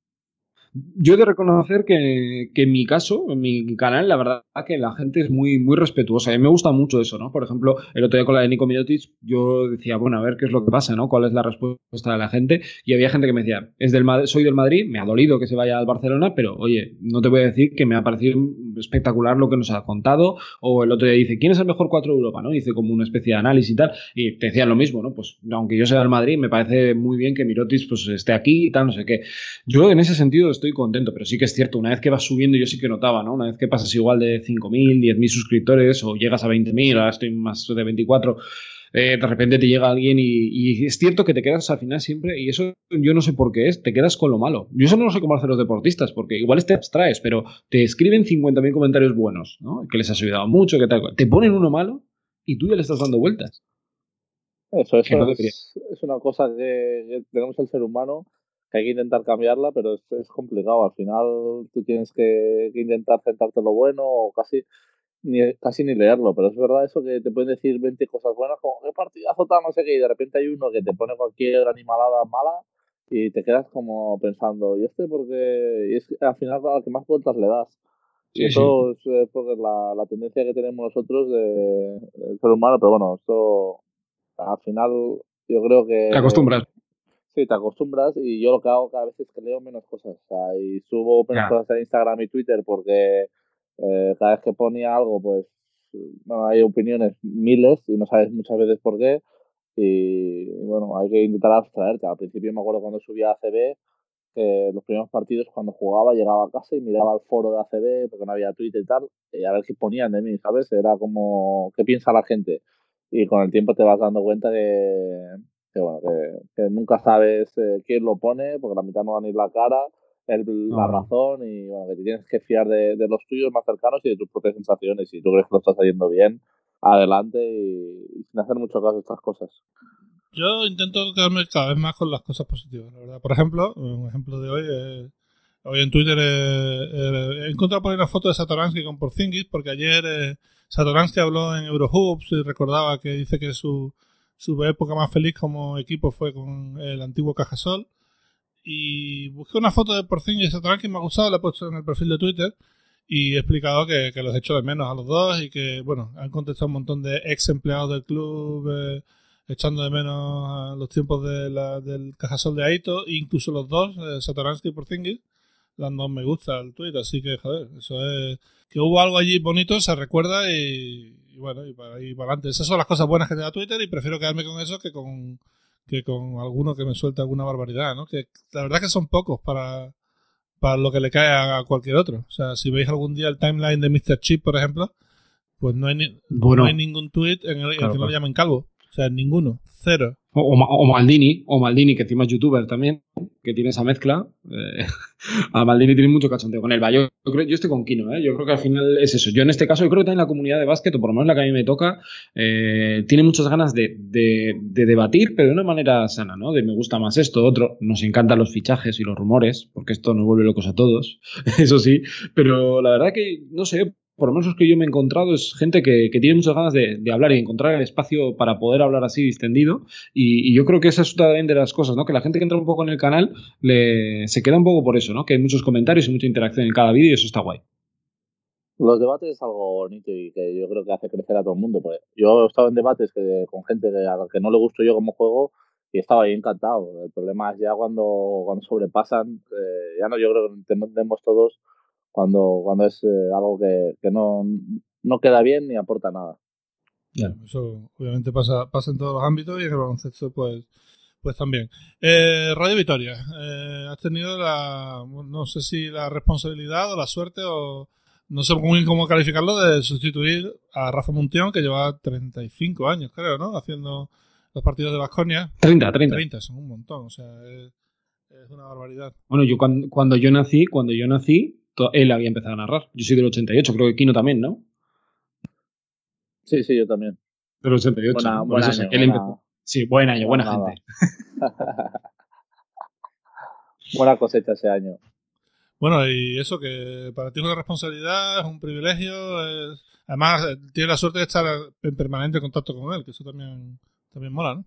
[SPEAKER 4] Yo he de reconocer que, que, en mi caso, en mi canal, la verdad que la gente es muy, muy respetuosa. A mí me gusta mucho eso, ¿no? Por ejemplo, el otro día con la de Nico Mirotic, yo decía, bueno, a ver qué es lo que pasa, ¿no? ¿Cuál es la respuesta de la gente? Y había gente que me decía, es del soy del Madrid, me ha dolido que se vaya al Barcelona, pero oye, no te voy a decir que me ha parecido espectacular lo que nos ha contado. O el otro día dice, ¿quién es el mejor 4 de Europa? ¿no? Dice como una especie de análisis y tal. Y te decían lo mismo, ¿no? Pues aunque yo sea del Madrid, me parece muy bien que Mirotic pues, esté aquí y tal, no sé qué. Yo en ese sentido estoy contento, pero sí que es cierto, una vez que vas subiendo, yo sí que notaba, ¿no? Una vez que pasas igual de 5.000, 10.000 suscriptores o llegas a 20.000, ahora estoy más de 24, eh, de repente te llega alguien y, y, es cierto que te quedas al final siempre, y eso yo no sé por qué es, te quedas con lo malo. Yo eso no lo sé cómo hacer los deportistas, porque igual te abstraes, pero te escriben 50.000 comentarios buenos, ¿no? Que les has ayudado mucho, que tal. Te ponen uno malo y tú ya le estás dando vueltas.
[SPEAKER 3] Eso, eso no es, es, una cosa que tenemos el ser humano que hay que intentar cambiarla, pero es, es complicado. Al final tú tienes que, que, intentar centrarte en lo bueno o casi ni, casi ni leerlo. Pero es verdad eso que te pueden decir 20 cosas buenas, como qué partidazo tal, no sé qué, y de repente hay uno que te pone cualquier animalada mala y te quedas como pensando, ¿y este porque Y es al final al que más vueltas le das. Sí, eso sí. es porque la, la, tendencia que tenemos nosotros de, del ser humano, pero bueno, esto al final yo creo que...
[SPEAKER 4] Te acostumbras.
[SPEAKER 3] Sí, te acostumbras y yo lo que hago cada vez es que leo menos cosas. O sea, y subo menos cosas en Instagram y Twitter porque eh, cada vez que ponía algo, pues bueno, hay opiniones miles y no sabes muchas veces por qué. Y, y bueno, hay que intentar abstraerte. Al principio me acuerdo cuando subía a ACB, que los primeros partidos cuando jugaba llegaba a casa y miraba el foro de ACB porque no había Twitter y tal, y a ver qué ponían de mí, ¿sabes? Era como, ¿qué piensa la gente? Y con el tiempo te vas dando cuenta que, que bueno, que, que nunca sabes eh, quién lo pone, porque la mitad no dan ni la cara, el, la razón, y bueno, que te tienes que fiar de, de, los tuyos más cercanos y de tus propias sensaciones. Si tú crees que lo estás haciendo bien, adelante y, y sin hacer mucho caso a estas cosas.
[SPEAKER 2] Yo intento quedarme cada vez más con las cosas positivas, la verdad. Por ejemplo, un ejemplo de hoy, eh, hoy en Twitter eh, eh, he encontrado por ahí una foto de Satoransky con Porzingis, porque ayer eh, Satoransky habló en Eurohoops y recordaba que dice que su, su época más feliz como equipo fue con el antiguo Cajasol. Y busqué una foto de Porzingis y Satoransky, me ha gustado, la he puesto en el perfil de Twitter. y he explicado que, que los hecho de menos a los dos y que, bueno, han contestado un montón de ex empleados del club eh, echando de menos a los tiempos de la, del Cajasol de Aito, incluso los dos, eh, Satoransky y Porzingis, dando me gusta al tweet, así que, joder, eso es... Que hubo algo allí bonito, se recuerda y, bueno, y para, y para adelante. Esas son las cosas buenas que te da Twitter y prefiero quedarme con eso que con que con alguno que me suelte alguna barbaridad, ¿no? Que la verdad que son pocos para, para lo que le cae a cualquier otro. O sea, si veis algún día el timeline de Mr. Chip, por ejemplo, pues no hay, no hay ningún tweet en el, que no lo llamen calvo. O sea, ninguno. Cero.
[SPEAKER 4] O, Maldini, o Maldini, que encima es youtuber también, que tiene esa mezcla. Eh, a Maldini tiene mucho cachondeo con él. yo, creo, yo estoy con Kino, ¿eh? yo creo que al final es eso. Yo en este caso, yo creo que también la comunidad de básquet, o por lo menos la que a mí me toca, eh, tiene muchas ganas de, de, debatir, pero de una manera sana, ¿no? De me gusta más esto, otro. Nos encantan los fichajes y los rumores, porque esto nos vuelve locos a todos, eso sí. Pero la verdad que, no sé, por lo menos los que yo me he encontrado, es gente que, tiene muchas ganas de, hablar y encontrar el espacio para poder hablar así distendido. Y, yo creo que esa es una de las cosas, ¿no? Que la gente que entra un poco en el canal le, se queda un poco por eso, ¿no? Que hay muchos comentarios y mucha interacción en cada vídeo y eso está guay.
[SPEAKER 3] Los debates es algo bonito y que yo creo que hace crecer a todo el mundo. Pues yo he estado en debates que, con gente a la que no le gusto yo como juego y estaba ahí encantado. El problema es ya cuando, cuando sobrepasan, eh, ya no, yo creo que entendemos todos cuando, cuando es eh, algo que, que no, no, queda bien ni aporta nada.
[SPEAKER 2] Eso obviamente pasa, pasa en todos los ámbitos y en el baloncesto pues, pues también. Eh, Radio Victoria, eh, has tenido la, no sé si la responsabilidad o la suerte o no sé muy bien cómo calificarlo de sustituir a Rafa Muntión que lleva 35 años creo, ¿no? Haciendo los partidos de Vasconia.
[SPEAKER 4] 30, 30.
[SPEAKER 2] 30, son un montón, o sea, es, una barbaridad.
[SPEAKER 4] Bueno, yo cuando, cuando yo nací, cuando yo nací, él había empezado a narrar. Yo soy del 88, creo que Kino también, ¿no?
[SPEAKER 3] Sí, sí, yo también.
[SPEAKER 4] Del 88. Buena, buen año, Sí, buen año, buena, gente.
[SPEAKER 3] buena cosecha ese año.
[SPEAKER 2] Bueno, y eso que para ti es una responsabilidad, es un privilegio. Además, tienes la suerte de estar en permanente contacto con él, que eso también, también mola, ¿no?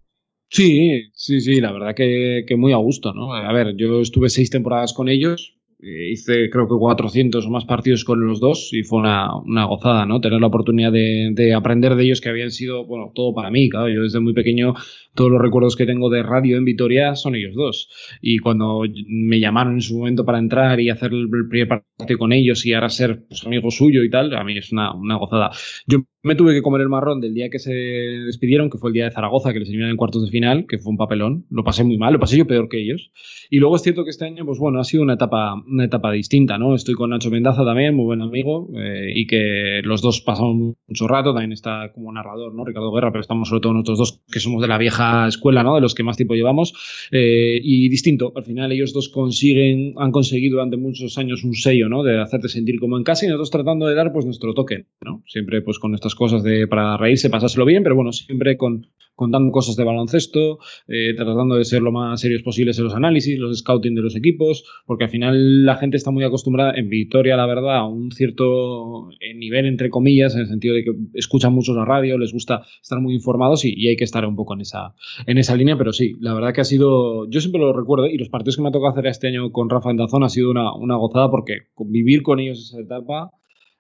[SPEAKER 4] Sí, sí, sí, la verdad que, que muy a gusto, ¿no? A ver, yo estuve seis temporadas con ellos, eh, hice creo que 400 o más partidos con los dos y fue una, una gozada, ¿no? Tener la oportunidad de, de, aprender de ellos que habían sido, bueno, todo para mí, claro. Yo desde muy pequeño, todos los recuerdos que tengo de radio en Vitoria son ellos dos. Y cuando me llamaron en su momento para entrar y hacer el primer partido con ellos y ahora ser pues, amigo suyo y tal, a mí es una, una gozada. Yo me tuve que comer el marrón del día que se despidieron, que fue el día de Zaragoza, que les eliminaron en cuartos de final, que fue un papelón. Lo pasé muy mal, lo pasé yo peor que ellos. Y luego es cierto que este año, pues bueno, ha sido una etapa, una etapa distinta, ¿no? Estoy con Nacho Mendaza también, muy buen amigo, eh, y que los dos pasamos mucho rato. También está como narrador, ¿no? Ricardo Guerra, pero estamos sobre todo nosotros dos, que somos de la vieja escuela, ¿no? De los que más tiempo llevamos. Eh, y distinto, al final ellos dos consiguen, han conseguido durante muchos años un sello, ¿no? De hacerte sentir como en casa y nosotros tratando de dar, pues, nuestro toque, ¿no? Siempre, pues, con estas cosas de, para reírse, pasárselo bien, pero bueno, siempre con, contando cosas de baloncesto, eh, tratando de ser lo más serios posibles en los análisis, los scouting de los equipos, porque al final la gente está muy acostumbrada en Victoria, la verdad, a un cierto eh, nivel, entre comillas, en el sentido de que escuchan mucho la radio, les gusta estar muy informados y, hay que estar un poco en esa, en esa línea, pero sí, la verdad que ha sido, yo siempre lo recuerdo, y los partidos que me ha tocado hacer este año con Rafa Endazón ha sido una, una gozada porque vivir con ellos esa etapa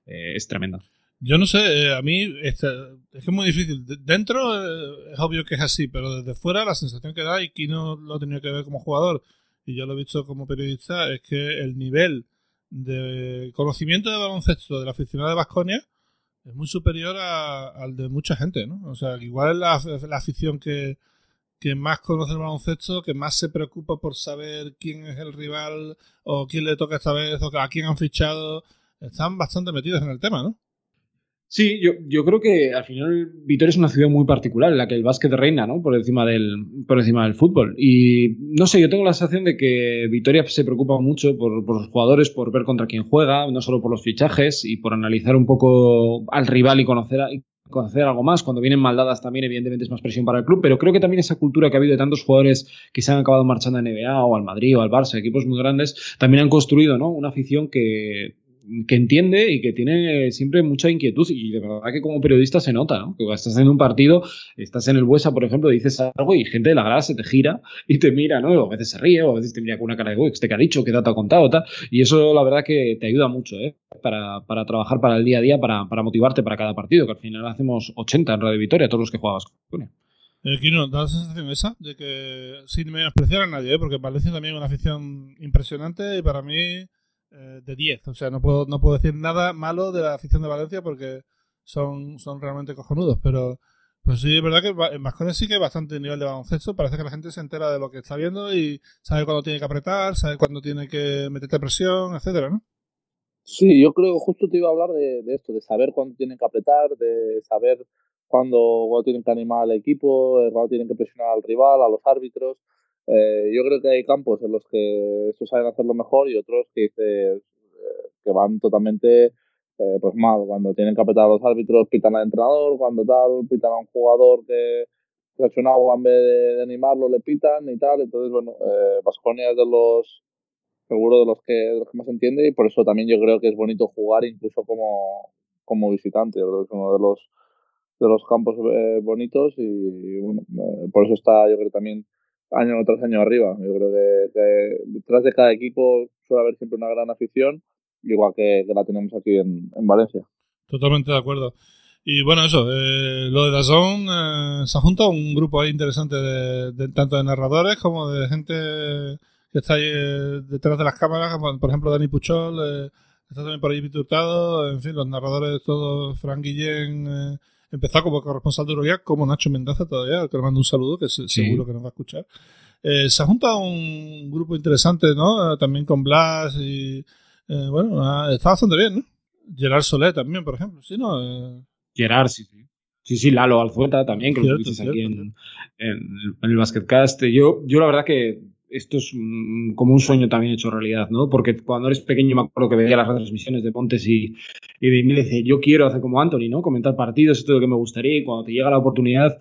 [SPEAKER 4] eh, es tremenda.
[SPEAKER 2] Yo no sé, eh, a mí este, es que es muy difícil. Dentro eh, es obvio que es así, pero desde fuera la sensación que da, y Kino lo ha tenido que ver como jugador, y yo lo he visto como periodista, es que el nivel de conocimiento de baloncesto del aficionado de Vasconia es muy superior al de mucha gente, ¿no? O sea, igual es la, la afición que, que más conoce el baloncesto, que más se preocupa por saber quién es el rival o quién le toca esta vez o a quién han fichado. Están bastante metidos en el tema, ¿no?
[SPEAKER 4] Sí, yo, yo, creo que al final Vitoria es una ciudad muy particular en la que el básquet reina, ¿no? Por encima del, por encima del fútbol. Y no sé, yo tengo la sensación de que Vitoria se preocupa mucho por, por, los jugadores, por ver contra quién juega, no solo por los fichajes y por analizar un poco al rival y conocer, conocer algo más. Cuando vienen maldadas también, evidentemente, es más presión para el club, pero creo que también esa cultura que ha habido de tantos jugadores que se han acabado marchando a NBA o al Madrid o al Barça, equipos muy grandes, también han construido, ¿no? Una afición que que entiende y que tiene siempre mucha inquietud y de verdad que como periodista se nota, ¿no? Que estás en un partido, estás en el Buesa, por ejemplo, dices algo y gente de la grada se te gira y te mira, ¿no? O a veces se ríe o a veces te mira con una cara de, uy, este que ha dicho, qué dato ha contado, tal. Y eso la verdad que te ayuda mucho, ¿eh? Para, para trabajar para el día a día, para, para, motivarte para cada partido, que al final hacemos 80 en Radio Victoria, todos los que jugabas con él.
[SPEAKER 2] Eh, Kino, da la sensación esa de que sin menospreciar a nadie, ¿eh? porque Valencia también es una afición impresionante y para mí eh, de 10. O sea, no puedo, no puedo decir nada malo de la afición de Valencia porque son, son realmente cojonudos. Pero pues sí, es verdad que en Vascones sí que hay bastante nivel de baloncesto. Parece que la gente se entera de lo que está viendo y sabe cuándo tiene que apretar, sabe cuándo tiene que meterte presión, etcétera, ¿no?
[SPEAKER 3] Sí, yo creo justo te iba a hablar de, esto, de saber cuándo tienen que apretar, de saber cuando, cuando tienen que animar al equipo, eh, cuando tienen que presionar al rival, a los árbitros. Eh, yo creo que hay campos en los que eso saben hacerlo mejor y otros que, eh, que van totalmente pues mal. Cuando tienen que apretar a los árbitros, pitan al entrenador, cuando tal, pitan a un jugador que se ha hecho un agua en vez de, animarlo, le pitan y tal. Entonces, bueno, Vasconia es de los seguro de los que de los que más entiende y por eso también yo creo que es bonito jugar incluso como, como visitante. Yo creo que es uno de los de los campos eh, bonitos y, bueno, eh, por eso está yo creo también año tras año arriba. Yo creo que, detrás de cada equipo suele haber siempre una gran afición, igual que, la tenemos aquí en, Valencia.
[SPEAKER 2] Totalmente de acuerdo. Y bueno, eso, eh, lo de Dazón, eh, se ha juntado un grupo ahí interesante de, tanto de narradores como de gente que está ahí detrás de las cámaras, por ejemplo Dani Puchol, está también por ahí Hurtado, en fin, los narradores todos, Frank Guillén, empezó como corresponsal de Euroliga, como Nacho Mendaza todavía, que le mando un saludo, que seguro que nos va a escuchar. Eh, se ha juntado un grupo interesante, ¿no? Eh, también con Blas y, eh, bueno, está bastante bien, ¿no? Gerard Solé también, por ejemplo, ¿sí, no?
[SPEAKER 4] Gerard, sí, sí. Sí, sí, Lalo Alzueta también, que lo dices aquí en, en, el Basketcast. Yo, yo la verdad que esto es como un sueño también hecho realidad, ¿no? Porque cuando eres pequeño me acuerdo que veía las retransmisiones de Pontes y, y de mí dice, yo quiero hacer como Anthony, ¿no? Comentar partidos, esto es lo que me gustaría y cuando te llega la oportunidad,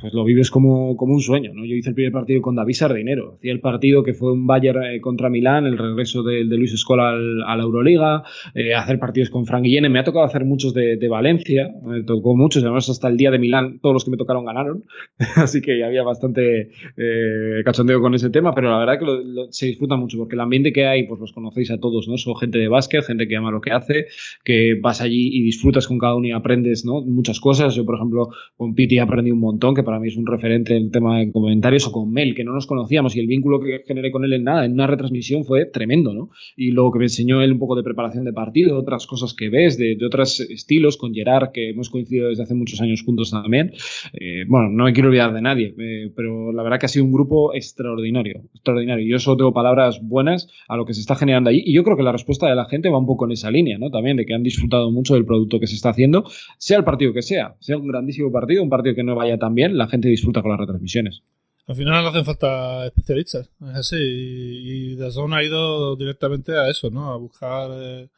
[SPEAKER 4] pues lo vives como, como un sueño, ¿no? Yo hice el primer partido con David Sardinero, hacía el partido que fue un Bayern eh, contra Milán, el regreso de, de Luis Escola a la Euroliga, eh, hacer partidos con Frank Guillén, me ha tocado hacer muchos de, de, Valencia, me tocó muchos, además hasta el día de Milán todos los que me tocaron ganaron, así que había bastante eh, cachondeo con ese tema, pero la verdad que se disfruta mucho porque el ambiente que hay, pues los conocéis a todos, ¿no? Son gente de básquet, gente que ama lo que hace, que vas allí y disfrutas con cada uno y aprendes, ¿no? Muchas cosas, yo por ejemplo con Piti aprendí un montón, que para mí es un referente en el tema de comentarios, o con Mel, que no nos conocíamos, y el vínculo que generé con él en nada, en una retransmisión fue tremendo, ¿no? Y luego que me enseñó él un poco de preparación de partido, otras cosas que ves, de, otros estilos, con Gerard, que hemos coincidido desde hace muchos años juntos también. Eh, bueno, no me quiero olvidar de nadie, eh, pero la verdad que ha sido un grupo extraordinario, extraordinario. Yo solo tengo palabras buenas a lo que se está generando ahí, y yo creo que la respuesta de la gente va un poco en esa línea, ¿no? También de que han disfrutado mucho del producto que se está haciendo, sea el partido que sea, sea un grandísimo partido, un partido que no vaya tan bien, la gente disfruta con las retransmisiones.
[SPEAKER 2] Al final no hacen falta especialistas, es así. Y, y ha ido directamente a eso, ¿no? A buscar eh,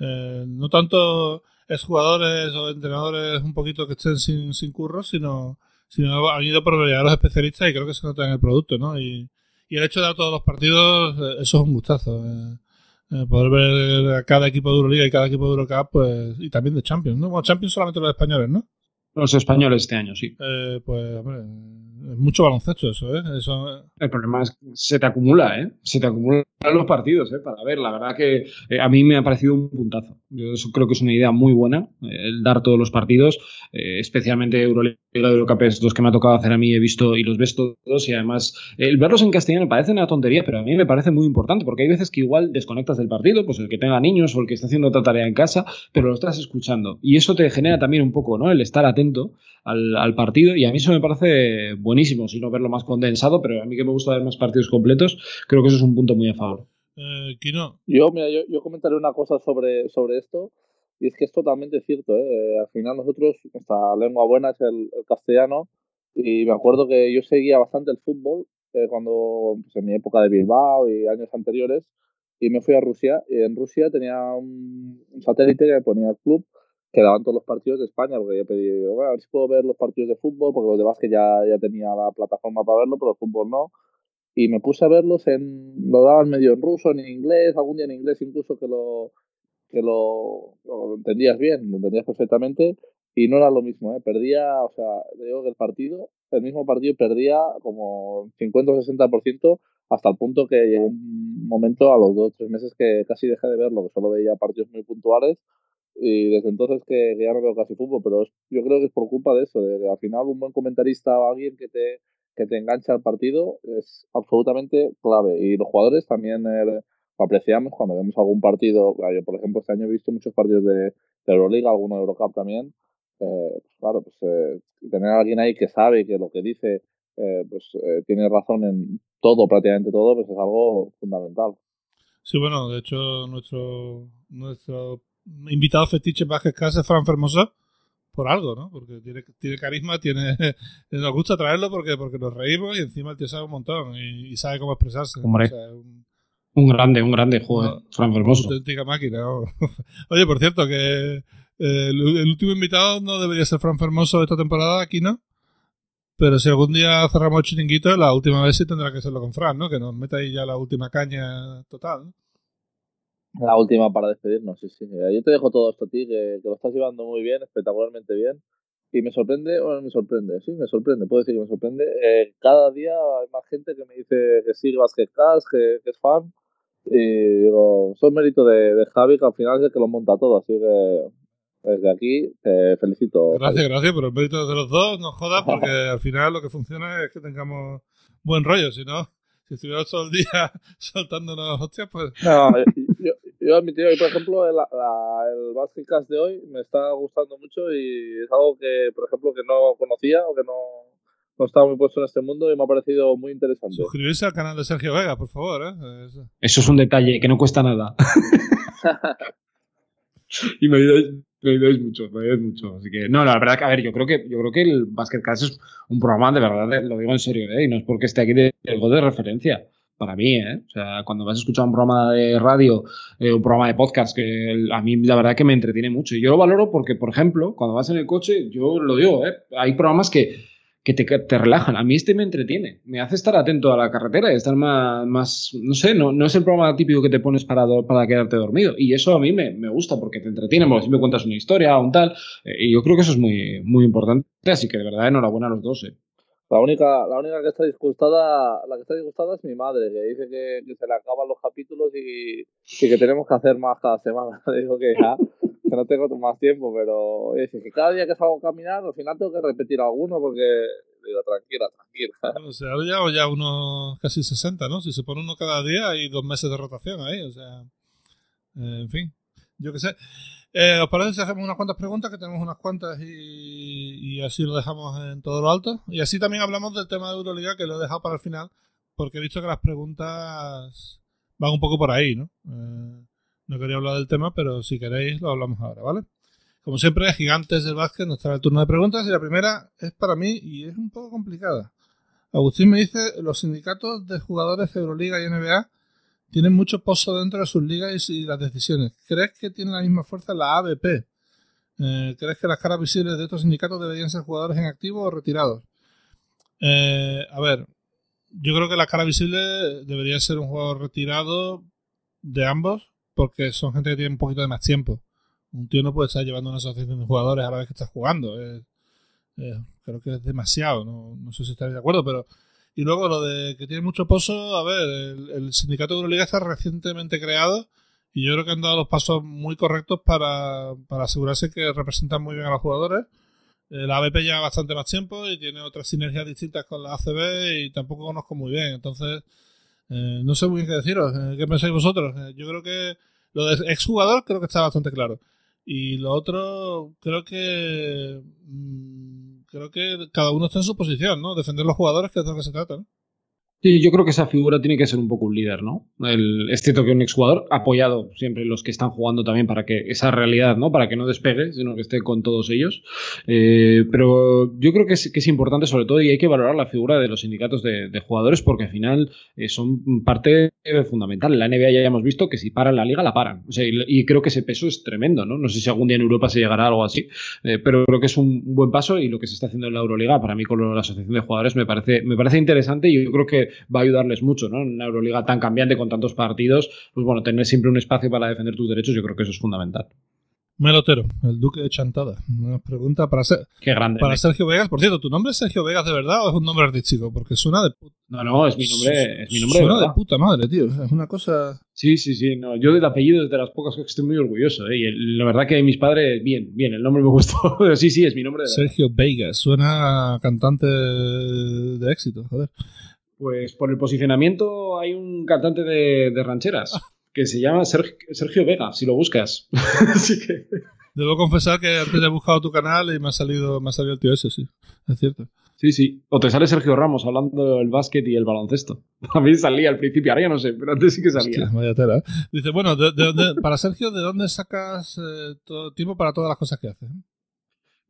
[SPEAKER 2] eh, no tanto exjugadores o entrenadores un poquito que estén sin, sin curros, sino, sino han ido por a los especialistas y creo que se nota en el producto, ¿no? Y, y el hecho de dar todos los partidos, eh, eso es un gustazo. poder ver a cada equipo de Euroliga y cada equipo de Eurocup, pues, y también de Champions, ¿no? Champions solamente los españoles, ¿no?
[SPEAKER 4] Los españoles este año, sí.
[SPEAKER 2] Eh, pues, mucho baloncesto eso, ¿eh? Eso...
[SPEAKER 4] El problema es que se te acumula, ¿eh? Se te acumulan los partidos, ¿eh? Para ver, la verdad que eh, a mí me ha parecido un puntazo. Yo creo que es una idea muy buena, eh, el dar todos los partidos, especialmente Euroliga y Eurocup es los que me ha tocado hacer a mí, he visto y los ves todos y además el verlos en castellano parece una tontería, pero a mí me parece muy importante porque hay veces que igual desconectas del partido, pues el que tenga niños o el que está haciendo otra tarea en casa, pero lo estás escuchando y eso te genera también un poco, ¿no? El estar atento al, al partido y a mí eso me parece buenísimo, si no verlo más condensado, pero a mí que me gusta ver más partidos completos, creo que eso es un punto muy a favor.
[SPEAKER 2] Eh,
[SPEAKER 3] yo, mira, yo, yo, comentaré una cosa sobre, sobre esto, y es que es totalmente cierto. ¿eh? Al final nosotros, nuestra lengua buena es el, castellano, y me acuerdo que yo seguía bastante el fútbol eh, cuando, pues, en mi época de Bilbao y años anteriores, y me fui a Rusia, y en Rusia tenía un, satélite que me ponía el club, que daban todos los partidos de España, porque yo pedí, bueno, a ver si puedo ver los partidos de fútbol, porque los de básquet ya, ya tenía la plataforma para verlo, pero el fútbol no y me puse a verlos en lo daban medio en ruso, en inglés, algún día en inglés incluso que lo que lo, entendías bien, lo entendías perfectamente y no era lo mismo, ¿eh? Perdía, o sea, digo que el partido, el mismo partido perdía como 50 o 60% hasta el punto que llegó un momento a los dos o tres meses que casi dejé de verlo, que solo veía partidos muy puntuales y desde entonces que, ya no veo casi fútbol, pero yo creo que es por culpa de eso, de que al final un buen comentarista o alguien que te, que te engancha al partido es absolutamente clave. Y los jugadores también eh, lo apreciamos cuando vemos algún partido, yo por ejemplo este año he visto muchos partidos de, de Euroliga, alguno de Eurocup también, eh, pues claro, pues eh, tener a alguien ahí que sabe que lo que dice pues tiene razón en todo, prácticamente todo, pues es algo fundamental.
[SPEAKER 2] Sí, bueno, de hecho nuestro nuestro invitado fetiche Cast es Fran Fermosa por algo, ¿no? Porque tiene, tiene carisma, tiene nos gusta traerlo porque porque nos reímos y encima el tío sabe un montón y, sabe cómo expresarse.
[SPEAKER 4] un, grande, un grande juego, Fran Fermoso.
[SPEAKER 2] Una auténtica máquina. Oye, por cierto, que eh, el, último invitado no debería ser Fran Fermoso esta temporada aquí, ¿no? Pero si algún día cerramos el chiringuito, la última vez sí tendrá que serlo con Fran, ¿no? Que nos meta ahí ya la última caña total, ¿no?
[SPEAKER 3] La última para despedirnos, sí, sí. Yo te dejo todo esto a ti, que, lo estás llevando muy bien, espectacularmente bien. Y me sorprende, bueno, me sorprende, sí, me sorprende, puedo decir que me sorprende. Eh, cada día hay más gente que me dice que sigue Basket que, que es fan. Y digo, son mérito de, de Javi, que al final es el que lo monta todo. Así que desde aquí te felicito.
[SPEAKER 2] Gracias, gracias, pero el mérito de los dos, no jodas, porque al final lo que funciona es que tengamos buen rollo, si no, si estuviéramos todo el día soltándonos hostias, pues...
[SPEAKER 3] No, yo, yo admitido que, por ejemplo, el, la, el Cast de hoy me está gustando mucho y es algo que, por ejemplo, que no conocía o que no, no estaba muy puesto en este mundo y me ha parecido muy interesante.
[SPEAKER 2] Suscribirse al canal de Sergio Vega, por favor. ¿eh?
[SPEAKER 4] Eso es un detalle que no cuesta nada. y me ayudáis, me ayudáis mucho, me ayudáis mucho. Así que, no, la verdad que, a ver, yo creo que, yo creo que el Basketcast es un programa, de verdad, lo digo en serio, ¿eh? y no es porque esté aquí de, de referencia. Para mí, ¿eh? O sea, cuando vas a escuchar un programa de radio, eh, un programa de podcast, que a mí la verdad que me entretiene mucho. Y yo lo valoro porque, por ejemplo, cuando vas en el coche, yo lo digo, ¿eh? Hay programas que, que te, te, relajan. A mí este me entretiene, me hace estar atento a la carretera y estar más, más no sé, no, no es el programa típico que te pones para, para quedarte dormido. Y eso a mí me, me gusta porque te entretiene, porque me cuentas una historia o un tal. Eh, y yo creo que eso es muy, muy importante. Así que de verdad, enhorabuena a los dos. Eh.
[SPEAKER 3] La única, la única que está disgustada, la que está disgustada es mi madre, que dice que, se le acaban los capítulos y, que tenemos que hacer más cada semana. Digo que ya, que no tengo más tiempo, pero dice que cada día que salgo a caminar, al final tengo que repetir alguno porque digo, tranquila, tranquila.
[SPEAKER 2] O sea, ya, ya unos casi 60, ¿no? Si se pone uno cada día hay dos meses de rotación ahí, o sea, eh, en fin, yo qué sé. Eh, ¿Os parece si hacemos unas cuantas preguntas? Que tenemos unas cuantas y, así lo dejamos en todo lo alto. Y así también hablamos del tema de Euroliga, que lo he dejado para el final, porque he visto que las preguntas van un poco por ahí, ¿no? Eh, no quería hablar del tema, pero si queréis lo hablamos ahora, ¿vale? Como siempre, Gigantes del Básquet nos trae el turno de preguntas y la primera es para mí y es un poco complicada. Agustín me dice, los sindicatos de jugadores de Euroliga y NBA tienen mucho pozo dentro de sus ligas y, las decisiones. ¿Crees que tiene la misma fuerza la ABP? Eh, ¿Crees que las caras visibles de estos sindicatos deberían ser jugadores en activo o retirados? Eh, a ver, yo creo que la cara visible debería ser un jugador retirado de ambos, porque son gente que tiene un poquito de más tiempo. Un tío no puede estar llevando una asociación de jugadores a la vez que está jugando. creo que es demasiado, no, no sé si estaréis de acuerdo, pero y luego lo de que tiene mucho pozo, a ver, el, sindicato de Euroliga está recientemente creado y yo creo que han dado los pasos muy correctos para, para asegurarse que representan muy bien a los jugadores. Eh, la ABP lleva bastante más tiempo y tiene otras sinergias distintas con la ACB y tampoco conozco muy bien. Entonces, eh, no sé muy bien qué deciros. Eh, ¿Qué pensáis vosotros? yo creo que lo de exjugador creo que está bastante claro. Y lo otro, creo que. Mm, creo que cada uno está en su posición, ¿no? Defender los jugadores, que es de lo que se trata.
[SPEAKER 4] Sí, yo creo que esa figura tiene que ser un poco un líder, ¿no? El, es cierto que un exjugador apoyado siempre los que están jugando también para que esa realidad, ¿no? Para que no despegue, sino que esté con todos ellos. Eh, pero yo creo que es, que es, importante sobre todo y hay que valorar la figura de los sindicatos de, jugadores porque al final eh, son parte fundamental. En la NBA ya hemos visto que si paran la liga, la paran. O sea, y, creo que ese peso es tremendo, ¿no? No sé si algún día en Europa se llegará a algo así, eh, pero creo que es un, buen paso y lo que se está haciendo en la Euroliga, para mí con la Asociación de Jugadores me parece, me parece interesante y yo creo que va a ayudarles mucho, ¿no? En una Euroliga tan cambiante con tantos partidos, pues bueno, tener siempre un espacio para defender tus derechos, yo creo que eso es fundamental.
[SPEAKER 2] Melotero, el duque de Chantada. Una pregunta para, ser,
[SPEAKER 4] Qué grande.
[SPEAKER 2] para
[SPEAKER 4] ¿eh?
[SPEAKER 2] Sergio Vegas. Por cierto, ¿tu nombre es Sergio Vegas de verdad o es un nombre artístico? Porque suena de puta,
[SPEAKER 4] No, no, es mi nombre, es mi nombre de
[SPEAKER 2] suena de puta madre, tío. Es una cosa.
[SPEAKER 4] Sí, sí, sí. No, yo del apellido es de las pocas que estoy muy orgulloso. ¿eh? Y el- la verdad que mis padres, bien, bien, el nombre me gustó. Pero sí, sí, es mi nombre de.
[SPEAKER 2] Sergio Vegas. Suena a cantante de éxito, joder.
[SPEAKER 4] Pues por el posicionamiento hay un cantante de, de rancheras que se llama Sergio, Sergio Vega, si lo buscas. Así que.
[SPEAKER 2] Debo confesar que antes he buscado tu canal y me ha salido, me ha salido el tío ese, sí. Es cierto.
[SPEAKER 4] Sí, sí. O te sale Sergio Ramos hablando del básquet y el baloncesto. A mí salía al principio, ahora ya no sé, pero antes sí que salía.
[SPEAKER 2] Hostia, vaya tela. ¿eh? Dice, bueno, de- de dónde- para Sergio, ¿de dónde sacas eh, todo tiempo para todas las cosas que haces?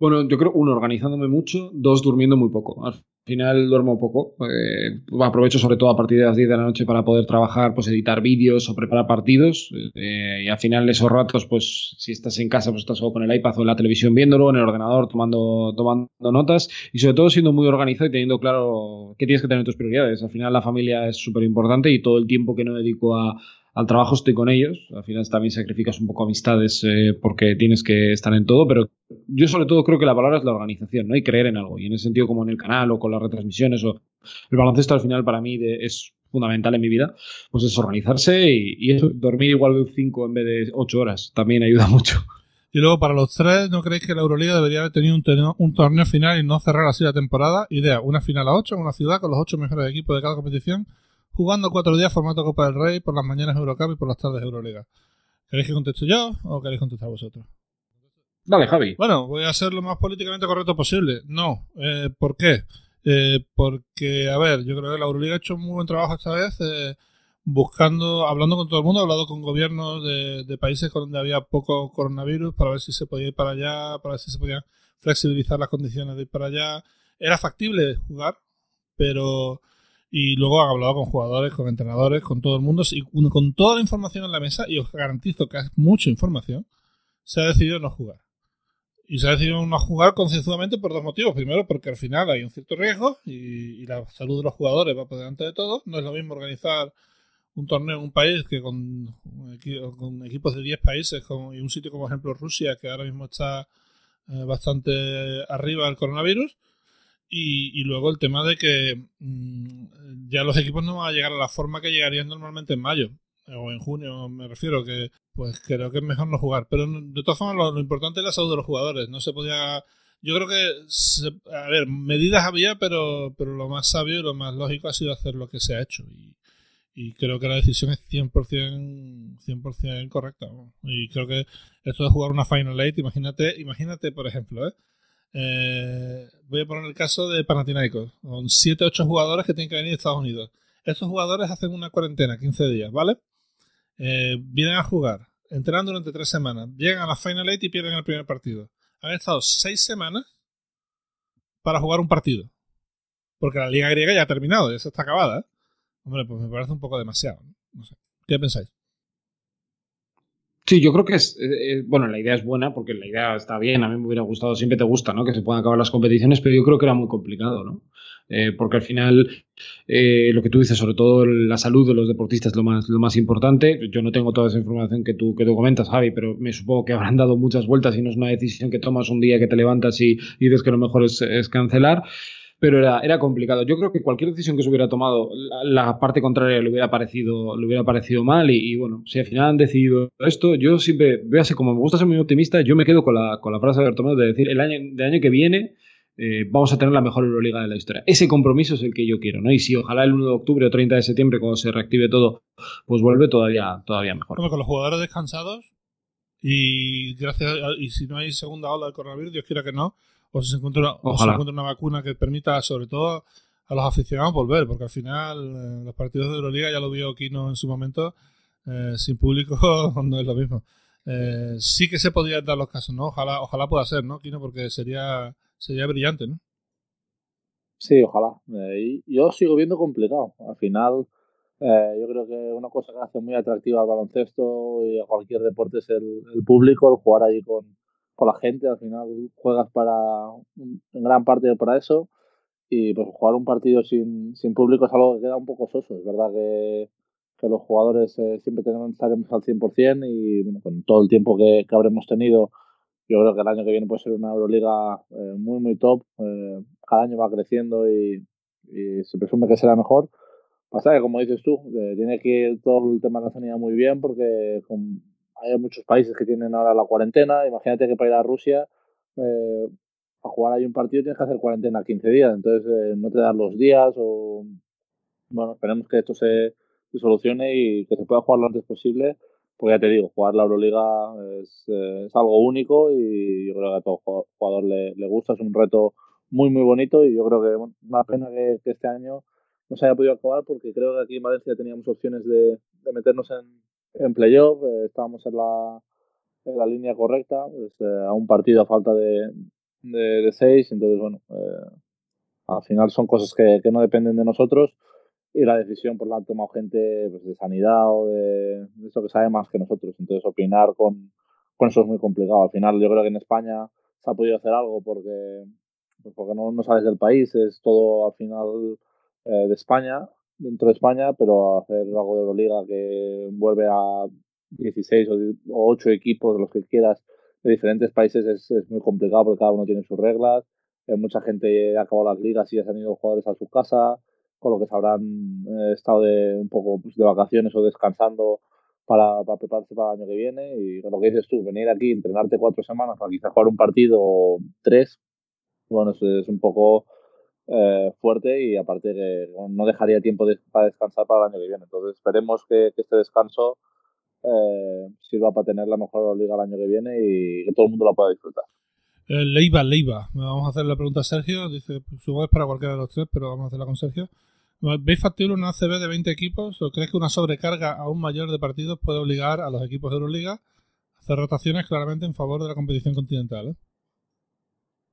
[SPEAKER 4] Bueno, yo creo, uno, organizándome mucho, dos, durmiendo muy poco. Al final duermo poco. eh, aprovecho sobre todo a partir de las 10 de la noche para poder trabajar, pues editar vídeos o preparar partidos. eh, y al final esos ratos, pues si estás en casa, pues estás solo con el iPad o en la televisión viéndolo, en el ordenador tomando, tomando notas y sobre todo siendo muy organizado y teniendo claro qué tienes que tener en tus prioridades. Al final la familia es súper importante y todo el tiempo que no dedico a, al trabajo estoy con ellos. Al final también sacrificas un poco amistades eh, porque tienes que estar en todo, pero yo sobre todo creo que la palabra es la organización, ¿no? Y creer en algo. Y en ese sentido, como en el canal o con las retransmisiones o el baloncesto al final para mí es fundamental en mi vida, pues es organizarse y, dormir igual de 5 en vez de 8 horas también ayuda mucho.
[SPEAKER 2] Y luego, para los tres, ¿no creéis que la Euroliga debería haber tenido un, torneo final y no cerrar así la temporada? Idea, una final a ocho en una ciudad con los ocho mejores equipos de cada competición, jugando cuatro días formato Copa del Rey, por las mañanas Eurocup y por las tardes Euroliga. ¿Queréis que conteste yo o queréis contestar vosotros?
[SPEAKER 4] Dale, Javi.
[SPEAKER 2] Bueno, voy a ser lo más políticamente correcto posible. No. Eh, ¿Por qué? Eh, porque, a ver, yo creo que la Euroliga ha hecho un muy buen trabajo esta vez eh, buscando, hablando con todo el mundo, ha hablado con gobiernos de, de países donde había poco coronavirus para ver si se podía ir para allá, para ver si se podían flexibilizar las condiciones de ir para allá. Era factible jugar, pero... Y luego han hablado con jugadores, con entrenadores, con todo el mundo, y con toda la información en la mesa, y os garantizo que es mucha información, se ha decidido no jugar. Y se ha decidido no jugar concienzudamente por dos motivos. Primero, porque al final hay un cierto riesgo y, y la salud de los jugadores va por delante de todo. No es lo mismo organizar un torneo en un país que con, equipos de 10 países y un sitio como, por ejemplo, Rusia, que ahora mismo está eh, bastante arriba del coronavirus. Y, y, luego el tema de que mmm, ya los equipos no van a llegar a la forma que llegarían normalmente en mayo o en junio, me refiero, que pues creo que es mejor no jugar. Pero de todas formas, lo, importante es la salud de los jugadores. No se podía. Yo creo que. Se, a ver, medidas había, pero, pero lo más sabio y lo más lógico ha sido hacer lo que se ha hecho. Y, y creo que la decisión es 100%, 100 correcta. Y creo que esto de jugar una Final Eight, imagínate, imagínate por ejemplo, ¿eh? Eh, voy a poner el caso de Panathinaikos, con 7 8 jugadores que tienen que venir de Estados Unidos. Estos jugadores hacen una cuarentena, 15 días, ¿vale? Eh, vienen a jugar, entrenan durante 3 semanas, llegan a la Final Eight y pierden el primer partido. Han estado 6 semanas para jugar un partido. Porque la Liga Griega ya ha terminado, ya se está acabada. ¿eh? Hombre, pues me parece un poco demasiado. ¿no? no sé. ¿Qué pensáis?
[SPEAKER 4] Sí, yo creo que es, eh, bueno, la idea es buena porque la idea está bien, a mí me hubiera gustado, siempre te gusta, ¿no? Que se puedan acabar las competiciones, pero yo creo que era muy complicado, ¿no? Eh, porque al final, eh, lo que tú dices, sobre todo la salud de los deportistas es lo más, lo más importante. Yo no tengo toda esa información que tú, que tú comentas, Javi, pero me supongo que habrán dado muchas vueltas y no es una decisión que tomas un día que te levantas y, y dices que lo mejor es, es cancelar pero era, era complicado. Yo creo que cualquier decisión que se hubiera tomado, la, parte contraria le hubiera parecido, le hubiera parecido mal. Y, bueno, si al final han decidido esto, yo siempre, véase, como me gusta ser muy optimista, yo me quedo con la, con la frase de Bertomeu de decir el año, de año que viene. Eh, vamos a tener la mejor Euroliga de la historia. Ese compromiso es el que yo quiero, ¿no? Y si ojalá el 1 de octubre o 30 de septiembre, cuando se reactive todo, pues vuelve todavía, todavía mejor.
[SPEAKER 2] Como con los jugadores descansados y gracias a, y si no hay segunda ola del coronavirus, Dios quiera que no, o si se encuentra una, o se encuentra una vacuna que permita, sobre todo a los aficionados, volver, porque al final eh, los partidos de Euroliga, ya lo vio Kino en su momento, eh, sin público no es lo mismo. Eh, sí que se podrían dar los casos, ¿no? Ojalá, ojalá pueda ser, ¿no, Kino? Porque sería, sería brillante, ¿no?
[SPEAKER 3] Sí, ojalá. Eh, yo sigo viendo complicado. Al final, eh, yo creo que una cosa que hace muy atractiva al baloncesto y a cualquier deporte es el, el público, el jugar allí con, con la gente. Al final juegas para en gran parte para eso. y pues jugar un partido sin, sin público es algo que queda un poco soso. Es verdad que, que los jugadores eh, siempre tenemos, estaremos al 100% y bueno, con todo el tiempo que, que, habremos tenido, yo creo que el año que viene puede ser una Euroliga eh, muy, muy top. Eh, cada año va creciendo y, y, se presume que será mejor. Pasa que, como dices tú, tiene que ir todo el tema de la sanidad muy bien porque con, hay muchos países que tienen ahora la cuarentena. Imagínate que para ir a Rusia eh, a jugar ahí un partido tienes que hacer cuarentena 15 días, entonces eh, no te dan los días o bueno, esperemos que esto se, solucione y que se pueda jugar lo antes posible, porque ya te digo, jugar la Euroliga es, eh, es algo único y yo creo que a todo jugador le, le, gusta, es un reto muy muy bonito y yo creo que bueno, una pena que, este año no se haya podido acabar porque creo que aquí en Valencia teníamos opciones de, de meternos en, en playoff, eh, estábamos en la, en la línea correcta, pues, a un partido a falta de, de, seis, entonces bueno, eh, al final son cosas que, que, no dependen de nosotros y la decisión por la han tomado gente pues, de sanidad o de, eso que sabe más que nosotros, entonces opinar con, con eso es muy complicado. Al final yo creo que en España se ha podido hacer algo porque, pues porque no, no sales del país, es todo al final eh, de España, dentro de España, pero hacer algo de Euroliga que vuelve a 16 o, o 8 equipos, los que quieras, de diferentes países es, es, muy complicado porque cada uno tiene sus reglas. Eh, mucha gente ha acabado las ligas y ya se han ido los jugadores a su casa, con lo que se habrán eh, estado de, un poco pues, de vacaciones o descansando para, para, prepararse para el año que viene. Y lo que dices tú, venir aquí, entrenarte cuatro semanas para quizás jugar un partido o tres, bueno, es un poco eh, fuerte y aparte que no dejaría tiempo para descansar para el año que viene. Entonces esperemos que, que este descanso eh, sirva para tener la mejor liga el año que viene y que todo el mundo la pueda disfrutar.
[SPEAKER 2] Eh, Leiva, Leiva. Vamos a hacer la pregunta a Sergio. Dice, supongo es para cualquiera de los tres, pero vamos a hacerla con Sergio. ¿Veis factible una ACB de 20 equipos o crees que una sobrecarga aún mayor de partidos puede obligar a los equipos de Euroliga a hacer rotaciones claramente en favor de la competición continental? ¿eh?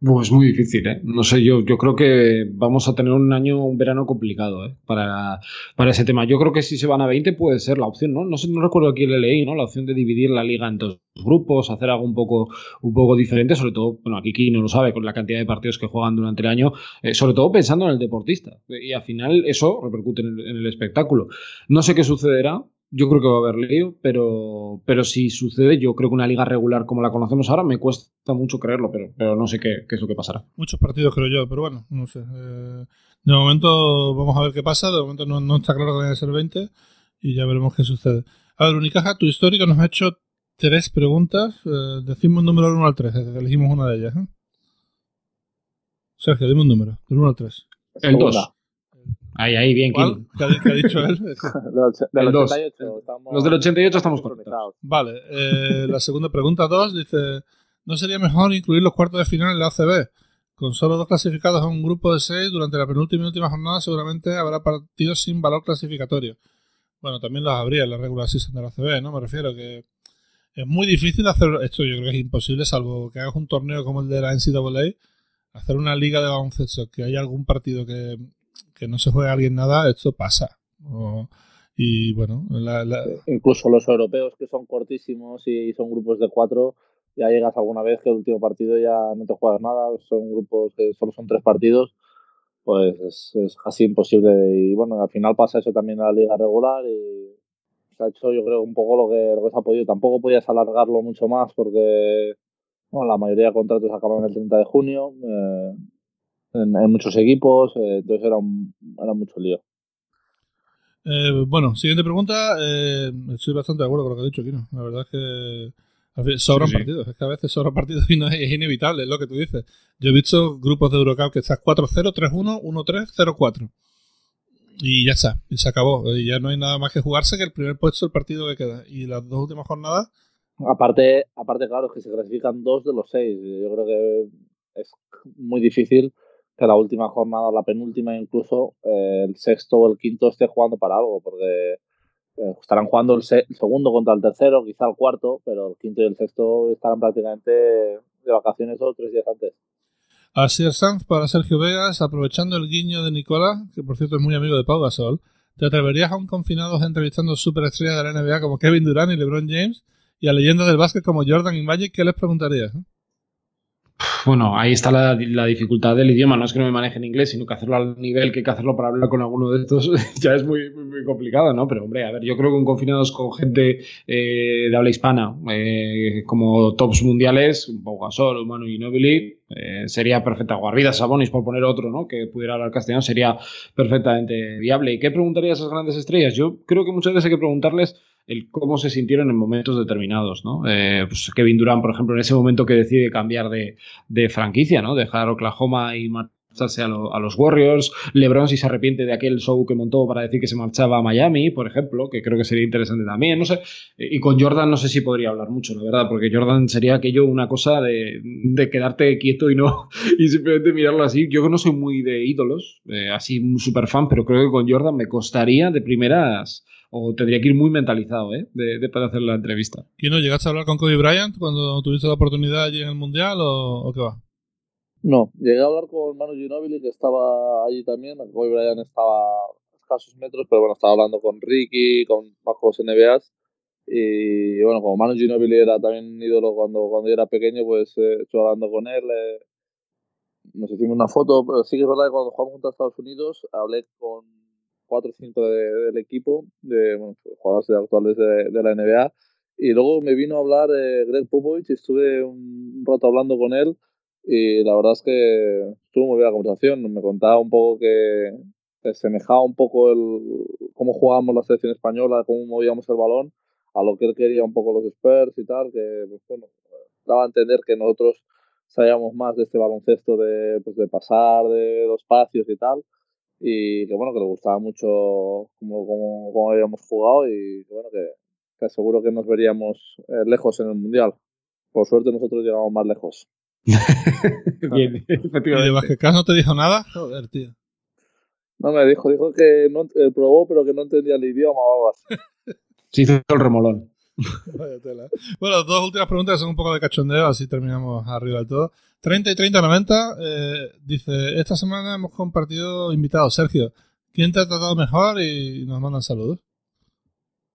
[SPEAKER 4] Pues muy difícil, ¿eh? No sé, yo, yo creo que vamos a tener un año, un verano complicado, ¿eh? Para, para ese tema. Yo creo que si se van a 20 puede ser la opción, ¿no? No sé, no recuerdo aquí le leí, ¿no? La opción de dividir la liga en dos grupos, hacer algo un poco, un poco diferente, sobre todo, bueno, aquí Kiki no lo sabe, con la cantidad de partidos que juegan durante el año, eh, sobre todo pensando en el deportista. Y al final eso repercute en el, en el espectáculo. No sé qué sucederá, yo creo que va a haber lío, pero, pero si sucede, yo creo que una liga regular como la conocemos ahora me cuesta mucho creerlo, pero, pero no sé qué, qué es lo que pasará.
[SPEAKER 2] Muchos partidos creo yo, pero bueno, no sé. Eh, de momento vamos a ver qué pasa, de momento no, no está claro que vayan a ser 20 y ya veremos qué sucede. A ver, Unicaja, tu histórico nos ha hecho tres preguntas. Eh, decimos un número del 1 al 3, eh, elegimos una de ellas. ¿eh? Sergio, dime un número, del 1 al 3.
[SPEAKER 4] El 2. Ahí, ahí, bien,
[SPEAKER 2] ¿Cuál? ¿Qué, ha, ¿Qué, ha, dicho él?
[SPEAKER 3] del 88. Estamos
[SPEAKER 4] Los del 88 estamos conectados.
[SPEAKER 2] Vale, eh, la segunda pregunta 2 dice, ¿no sería mejor incluir los cuartos de final en la ACB? Con solo dos clasificados a un grupo de seis, durante la penúltima y última jornada seguramente habrá partidos sin valor clasificatorio. Bueno, también los habría en la regular season de la ACB, ¿no? Me refiero que es muy difícil hacer esto, yo creo que es imposible, salvo que hagas un torneo como el de la NCAA, hacer una liga de baloncesto, que haya algún partido que que no se juega alguien nada, esto pasa. Y bueno,
[SPEAKER 3] incluso los europeos que son cortísimos y son grupos de cuatro, ya llegas alguna vez que el último partido ya no te juegas nada, son grupos que solo son tres partidos, pues es, es casi imposible. Y bueno, al final pasa eso también en la liga regular y se ha hecho yo creo un poco lo que, lo que se ha podido. Tampoco podías alargarlo mucho más porque bueno, la mayoría de contratos acaban el 30 de junio. Eh, en, en muchos equipos, eh, entonces era, un, era mucho lío.
[SPEAKER 2] Eh, bueno, siguiente pregunta. Eh, estoy bastante de acuerdo con lo que ha dicho Kino. La verdad es que sobran sí, sí. partidos. Es que a veces sobran partidos y no es, es, inevitable, es lo que tú dices. Yo he visto grupos de Eurocup que estás 4-0, 3-1, 1-3, 0-4. Y ya está, y se acabó. Y ya no hay nada más que jugarse que el primer puesto del partido que queda. Y las dos últimas jornadas.
[SPEAKER 3] Aparte, aparte claro, es que se clasifican dos de los seis. Yo creo que es muy difícil que la última jornada, la penúltima incluso, eh, el sexto o el quinto esté jugando para algo, porque eh, estarán jugando el, el, segundo contra el tercero, quizá el cuarto, pero el quinto y el sexto estarán prácticamente de vacaciones o tres días antes.
[SPEAKER 2] Así es, Sanz para Sergio Vegas, aprovechando el guiño de Nicola, que por cierto es muy amigo de Pau Gasol, ¿te atreverías a un confinados entrevistando superestrellas de la NBA como Kevin Durant y LeBron James y a leyendas del básquet como Jordan y Magic? ¿Qué les preguntarías?
[SPEAKER 4] Bueno, ahí está la, dificultad del idioma. No es que no me maneje en inglés, sino que hacerlo al nivel que hay que hacerlo para hablar con alguno de estos ya es muy, muy, complicado, ¿no? Pero, hombre, a ver, yo creo que un confinados con gente eh, de habla hispana, eh, como tops mundiales, un poco Gasol, Manu y Nobili, eh, sería perfecta. Guarvida Sabonis, por poner otro, ¿no? Que pudiera hablar castellano, sería perfectamente viable. ¿Y qué preguntaría a esas grandes estrellas? Yo creo que muchas veces hay que preguntarles el cómo se sintieron en momentos determinados, ¿no? Eh, pues Kevin Durant, por ejemplo, en ese momento que decide cambiar de, de franquicia, ¿no? Dejar Oklahoma y marcharse a, los Warriors. LeBron si se arrepiente de aquel show que montó para decir que se marchaba a Miami, por ejemplo, que creo que sería interesante también, no sé. Y con Jordan no sé si podría hablar mucho, la verdad, porque Jordan sería aquello una cosa de, de quedarte quieto y no y simplemente mirarlo así. Yo no soy muy de ídolos, eh, así un super fan, pero creo que con Jordan me costaría de primeras o tendría que ir muy mentalizado ¿eh? de, de para hacer la entrevista.
[SPEAKER 2] ¿Y no llegaste a hablar con Kobe Bryant cuando tuviste la oportunidad allí en el Mundial o, qué va?
[SPEAKER 3] No, llegué a hablar con Manu Ginobili que estaba allí también. Kobe Bryant estaba a escasos metros, pero bueno, estaba hablando con Ricky, con bajo los NBAs. Y bueno, como Manu Ginobili era también un ídolo cuando, cuando yo era pequeño, pues eh, estuve hablando con él. Eh, nos hicimos una foto, pero sí que es verdad que cuando jugamos juntos a Estados Unidos hablé con 4 o 5 del equipo, de bueno, jugadores actuales de, de, la NBA. Y luego me vino a hablar eh, Greg Popovich y estuve un rato hablando con él. Y la verdad es que estuvo muy bien la conversación. Me contaba un poco que semejaba un poco el cómo jugábamos la selección española, cómo movíamos el balón, a lo que él quería un poco los Spurs y tal, que pues, bueno, daba a entender que nosotros sabíamos más de este baloncesto de, pues, de pasar de los espacios y tal y que bueno, que le gustaba mucho cómo, cómo, habíamos jugado y bueno, que, que seguro que nos veríamos eh, lejos en el Mundial. Por suerte nosotros llegamos más lejos.
[SPEAKER 2] Bien, efectivamente. ¿Y no te dijo nada? Joder, tío.
[SPEAKER 3] No me dijo, dijo que no, eh, probó pero que no entendía el idioma o algo así.
[SPEAKER 4] Se hizo el remolón.
[SPEAKER 2] Bueno, dos últimas preguntas son un poco de cachondeo, así terminamos arriba del todo. 30 y 30, 90. Eh, dice, esta semana hemos compartido invitados. Sergio, ¿quién te ha tratado mejor? Y nos mandan saludos.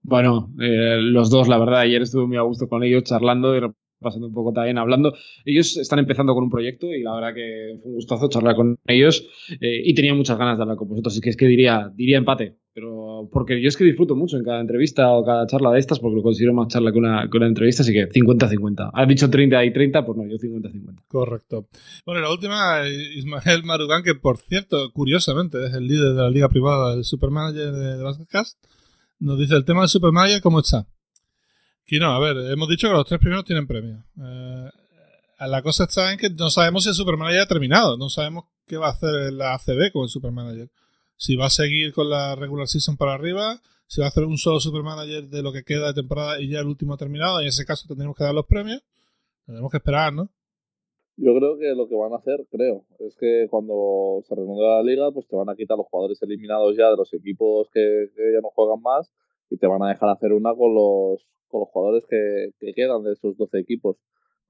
[SPEAKER 4] Bueno, eh, los dos, la verdad, ayer estuve muy a gusto con ellos charlando y pasando un poco también hablando. Ellos están empezando con un proyecto y la verdad que fue un gustazo charlar con ellos eh, y tenía muchas ganas de hablar con vosotros. Así que es que diría, diría empate, pero porque yo es que disfruto mucho en cada entrevista o cada charla de estas porque lo considero más charla que una, que una entrevista, así que 50-50. Has dicho 30 y 30, pues no, yo 50-50.
[SPEAKER 2] Correcto. Bueno, la última, Ismael Marugán, que por cierto, curiosamente, es el líder de la liga privada, el supermanager de, de Basketcast, nos dice el tema del supermanager, ¿cómo está? Aquí no, a ver, hemos dicho que los tres primeros tienen premio. Eh, la cosa está en que no sabemos si el Supermanager ha terminado. No sabemos qué va a hacer la ACB con el Supermanager. Si va a seguir con la regular season para arriba, si va a hacer un solo Supermanager de lo que queda de temporada y ya el último ha terminado. En ese caso tendremos que dar los premios. Tenemos que esperar, ¿no?
[SPEAKER 3] Yo creo que lo que van a hacer, creo, es que cuando se reanude la liga, pues te van a quitar los jugadores eliminados ya de los equipos que ya no juegan más y te van a dejar hacer una con los con los jugadores que, quedan de esos 12 equipos.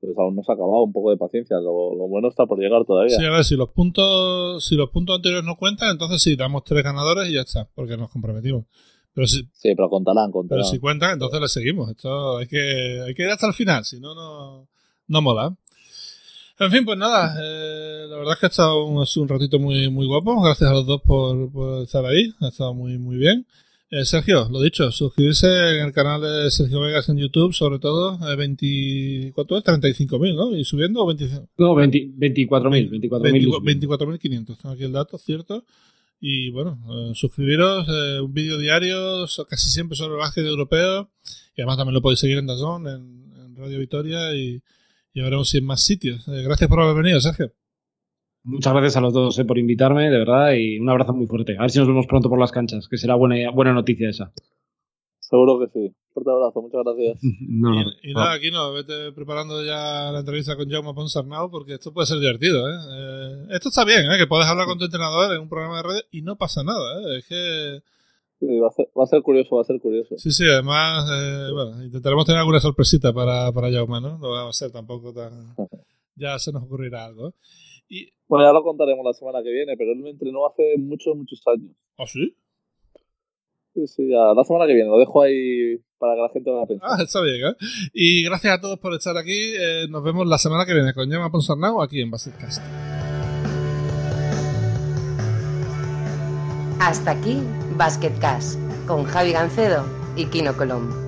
[SPEAKER 3] Entonces aún no se ha acabado, un poco de paciencia. Lo, bueno está por llegar todavía.
[SPEAKER 2] Sí, a ver, si los puntos, si los puntos anteriores no cuentan, entonces sí, damos tres ganadores y ya está, porque nos comprometimos. Pero si,
[SPEAKER 3] sí, pero contarán, contarán.
[SPEAKER 2] Pero si cuentan, entonces le seguimos. Esto hay que, hay que ir hasta el final, si no, no, no mola. En fin, pues nada, eh, la verdad es que ha estado un, un, ratito muy, muy guapo. Gracias a los dos por, por estar ahí. Ha estado muy, muy bien. Eh, Sergio, lo dicho, suscribirse en el canal de Sergio Vegas en YouTube, sobre todo, eh, 20, ¿cuánto es? 35.000, ¿no? ¿Y subiendo o 25?
[SPEAKER 4] No, 24.000, 24.500.
[SPEAKER 2] 24.500, tengo aquí el dato, ¿cierto? Y bueno, eh, suscribiros, eh, un vídeo diario, casi siempre sobre el básquet europeo, y además también lo podéis seguir en Dazón, en, en Radio Victoria, y, y veremos si en más sitios. Eh, gracias por haber venido, Sergio.
[SPEAKER 4] Muchas gracias a los dos eh, por invitarme, de verdad, y un abrazo muy fuerte. A ver si nos vemos pronto por las canchas, que será buena, buena noticia esa.
[SPEAKER 3] Seguro que sí. Fuerte abrazo, muchas gracias.
[SPEAKER 2] y, nada, aquí no, vete preparando ya la entrevista con Jaume Ponsarnau porque esto puede ser divertido. ¿eh? ¿eh? esto está bien, ¿eh? que puedes hablar con tu entrenador en un programa de redes y no pasa nada. ¿eh? Es que.
[SPEAKER 3] Sí, va, a ser, va a ser curioso, va a ser curioso.
[SPEAKER 2] Sí, sí, además, eh, bueno, intentaremos tener alguna sorpresita para, para Jaume, ¿no? No va a ser tampoco tan. ya se nos ocurrirá algo.
[SPEAKER 3] Y... Bueno, ya lo contaremos la semana que viene, pero él me entrenó hace muchos, muchos años.
[SPEAKER 2] ¿Ah, sí?
[SPEAKER 3] Sí, sí, ya, la semana que viene, lo dejo ahí para que la gente vaya a pensar.
[SPEAKER 2] Ah, está bien, ¿eh? Y gracias a todos por estar aquí. Eh, nos vemos la semana que viene con Gemma Ponsarnau aquí en Basketcast.
[SPEAKER 1] Hasta aquí Basketcast con Javi Gancedo y Kino Colombo.